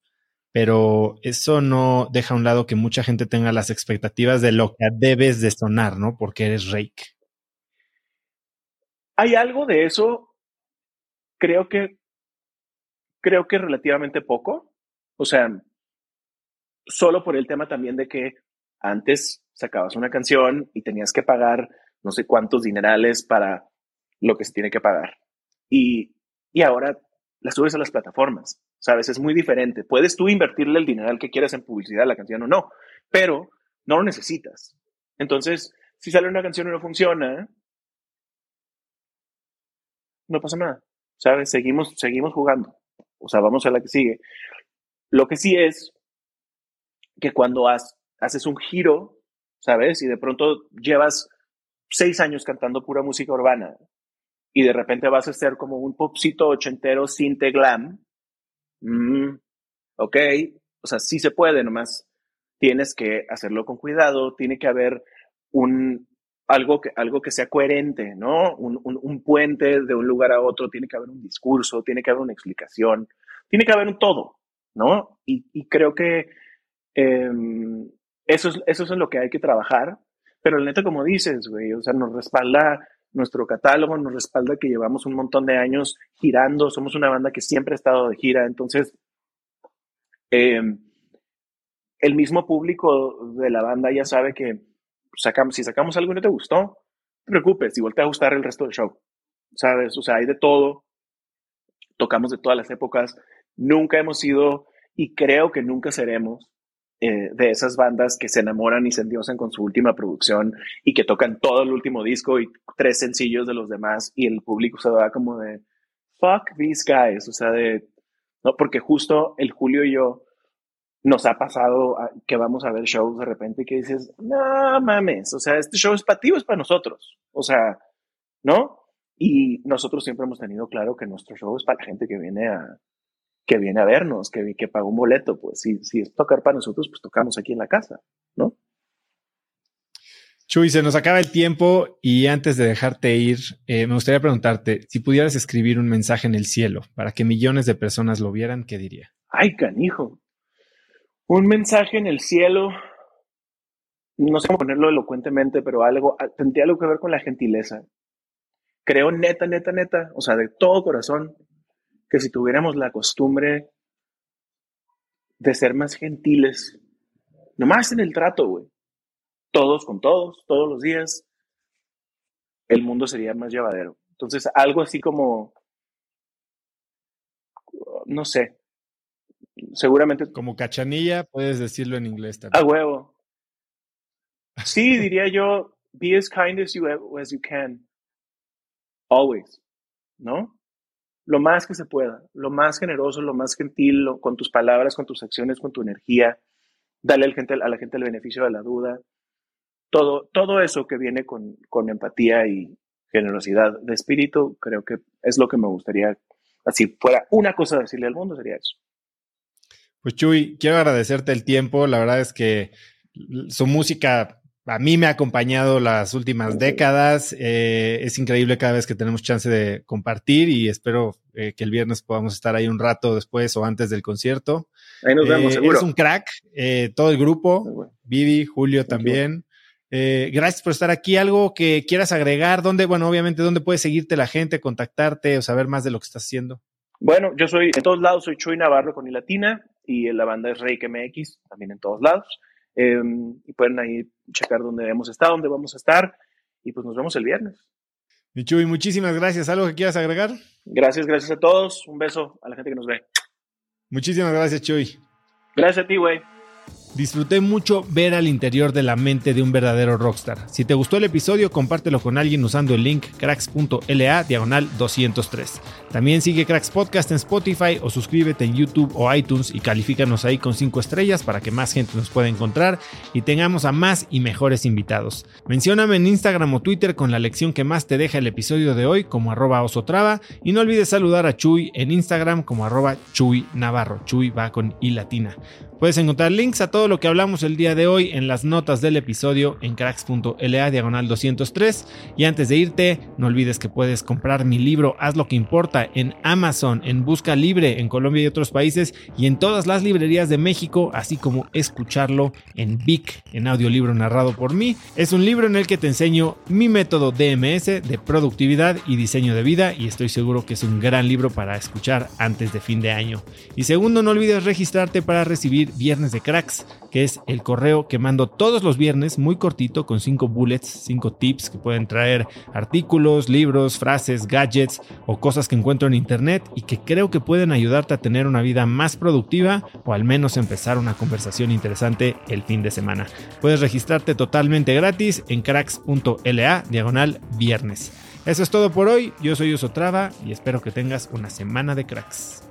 [SPEAKER 1] pero eso no deja a un lado que mucha gente tenga las expectativas de lo que debes de sonar, ¿no? Porque eres Rake.
[SPEAKER 2] Hay algo de eso, creo que, creo que relativamente poco. O sea, solo por el tema también de que antes sacabas una canción y tenías que pagar no sé cuántos dinerales para lo que se tiene que pagar. Y, y ahora la subes a las plataformas, ¿sabes? Es muy diferente. Puedes tú invertirle el dineral que quieras en publicidad la canción o no, pero no lo necesitas. Entonces, si sale una canción y no funciona, no pasa nada, ¿sabes? Seguimos, seguimos jugando. O sea, vamos a la que sigue. Lo que sí es que cuando haces un giro, ¿sabes? Y de pronto llevas seis años cantando pura música urbana y de repente vas a ser como un popcito ochentero sin glam. Mm, ok, o sea, sí se puede, nomás tienes que hacerlo con cuidado, tiene que haber un, algo, que, algo que sea coherente, ¿no? Un, un, puente de un lugar a otro, tiene que haber un discurso, tiene que haber una explicación, tiene que haber un todo, ¿no? Y, creo que Em, eso, es, eso es en lo que hay que trabajar, pero el neta, como dices, güey, o sea, nos respalda nuestro catálogo, nos respalda que llevamos un montón de años girando, somos una banda que siempre ha estado de gira, entonces, em, el mismo público de la banda ya sabe que sacamos, si sacamos algo y no te gustó, no te preocupes, igual te va a gustar el resto del show, ¿sabes? O sea, hay de todo, tocamos de todas las épocas, nunca hemos sido y creo que nunca seremos eh, de esas bandas que se enamoran y se endiosan con su última producción y que tocan todo el último disco y tres sencillos de los demás y el público se va como de fuck these guys, o sea, de, no, porque justo el Julio y yo nos ha pasado que vamos a ver shows de repente que dices, no mames, o sea, este show es para ti o es para nosotros, o sea, ¿no? Y nosotros siempre hemos tenido claro que nuestro show es para la gente que viene a, que viene a vernos, que, que pagó un boleto, pues si, si es tocar para nosotros, pues tocamos aquí en la casa, ¿no?
[SPEAKER 1] Chuy, se nos acaba el tiempo y antes de dejarte ir, eh, me gustaría preguntarte, si pudieras escribir un mensaje en el cielo para que millones de personas lo vieran, ¿qué diría?
[SPEAKER 2] Ay, canijo. Un mensaje en el cielo, no sé cómo ponerlo elocuentemente, pero algo, ah, tendría algo que ver con la gentileza. Creo neta, neta, neta, o sea, de todo corazón, que si tuviéramos la costumbre de ser más gentiles, nomás en el trato, güey, todos con todos, todos los días, el mundo sería más llevadero. Entonces, algo así como, no sé, seguramente...
[SPEAKER 1] Como cachanilla, puedes decirlo en inglés también.
[SPEAKER 2] A huevo. Sí, diría yo, be as kind as you, as you can. Always. ¿No? Lo más que se pueda, lo más generoso, lo más gentil, con tus palabras, con tus acciones, con tu energía, dale a la gente, a la gente el beneficio de la duda. Todo, todo eso que viene con, con empatía y generosidad de espíritu, creo que es lo que me gustaría, así fuera una cosa decirle al mundo, sería eso.
[SPEAKER 1] Pues Chuy, quiero agradecerte el tiempo. La verdad es que su música a mí me ha acompañado las últimas décadas. Eh, es increíble cada vez que tenemos chance de compartir y espero eh, que el viernes podamos estar ahí un rato después o antes del concierto.
[SPEAKER 2] Ahí nos vemos, eh, seguro.
[SPEAKER 1] Es un crack, todo el grupo, Vivi, Julio también. gracias por estar aquí. ¿Algo que quieras agregar? ¿Dónde, bueno, obviamente, dónde puede seguirte la gente, contactarte o saber más de lo que estás haciendo?
[SPEAKER 2] Bueno, yo soy en todos lados, soy Chuy Navarro con I latina y la banda es Reik MX, también en todos lados. Em, y pueden ahí checar dónde hemos estado, dónde vamos a estar y pues nos vemos el viernes.
[SPEAKER 1] Y Chuy, muchísimas gracias. ¿Algo que quieras agregar?
[SPEAKER 2] Gracias, gracias a todos. Un beso a la gente que nos ve.
[SPEAKER 1] Muchísimas gracias, Chuy.
[SPEAKER 2] Gracias a ti, güey.
[SPEAKER 1] Disfruté mucho ver al interior de la mente de un verdadero rockstar. Si te gustó el episodio, compártelo con alguien usando el link cracks.la diagonal 203. También sigue Cracks Podcast en Spotify o suscríbete en YouTube o iTunes y califícanos ahí con 5 estrellas para que más gente nos pueda encontrar y tengamos a más y mejores invitados. Mencióname en Instagram o Twitter con la lección que más te deja el episodio de hoy como arroba osotrava y no olvides saludar a Chuy en Instagram como arroba Chuy Navarro. Chuy va con I latina. Puedes encontrar links a todo lo que hablamos el día de hoy en las notas del episodio en cracks.la diagonal 203. Y antes de irte, no olvides que puedes comprar mi libro Haz lo que importa en Amazon, en Busca Libre en Colombia y otros países y en todas las librerías de México, así como escucharlo en Vic, en audiolibro narrado por mí. Es un libro en el que te enseño mi método DMS de productividad y diseño de vida y estoy seguro que es un gran libro para escuchar antes de fin de año. Y segundo, no olvides registrarte para recibir Viernes de Cracks, que es el correo que mando todos los viernes, muy cortito, con cinco bullets, cinco tips que pueden traer artículos, libros, frases, gadgets o cosas que encuentro en internet y que creo que pueden ayudarte a tener una vida más productiva o al menos empezar una conversación interesante el fin de semana. Puedes registrarte totalmente gratis en cracks.la diagonal viernes. Eso es todo por hoy, yo soy Osotrava y espero que tengas una semana de cracks.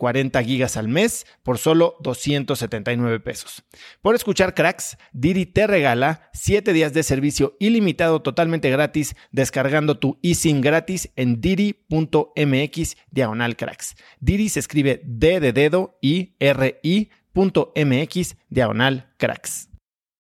[SPEAKER 1] 40 gigas al mes por solo 279 pesos. Por escuchar cracks, Diri te regala 7 días de servicio ilimitado totalmente gratis descargando tu eSIM gratis en diri.mx diagonal cracks. Diri se escribe D de dedo y R I.mx diagonal cracks.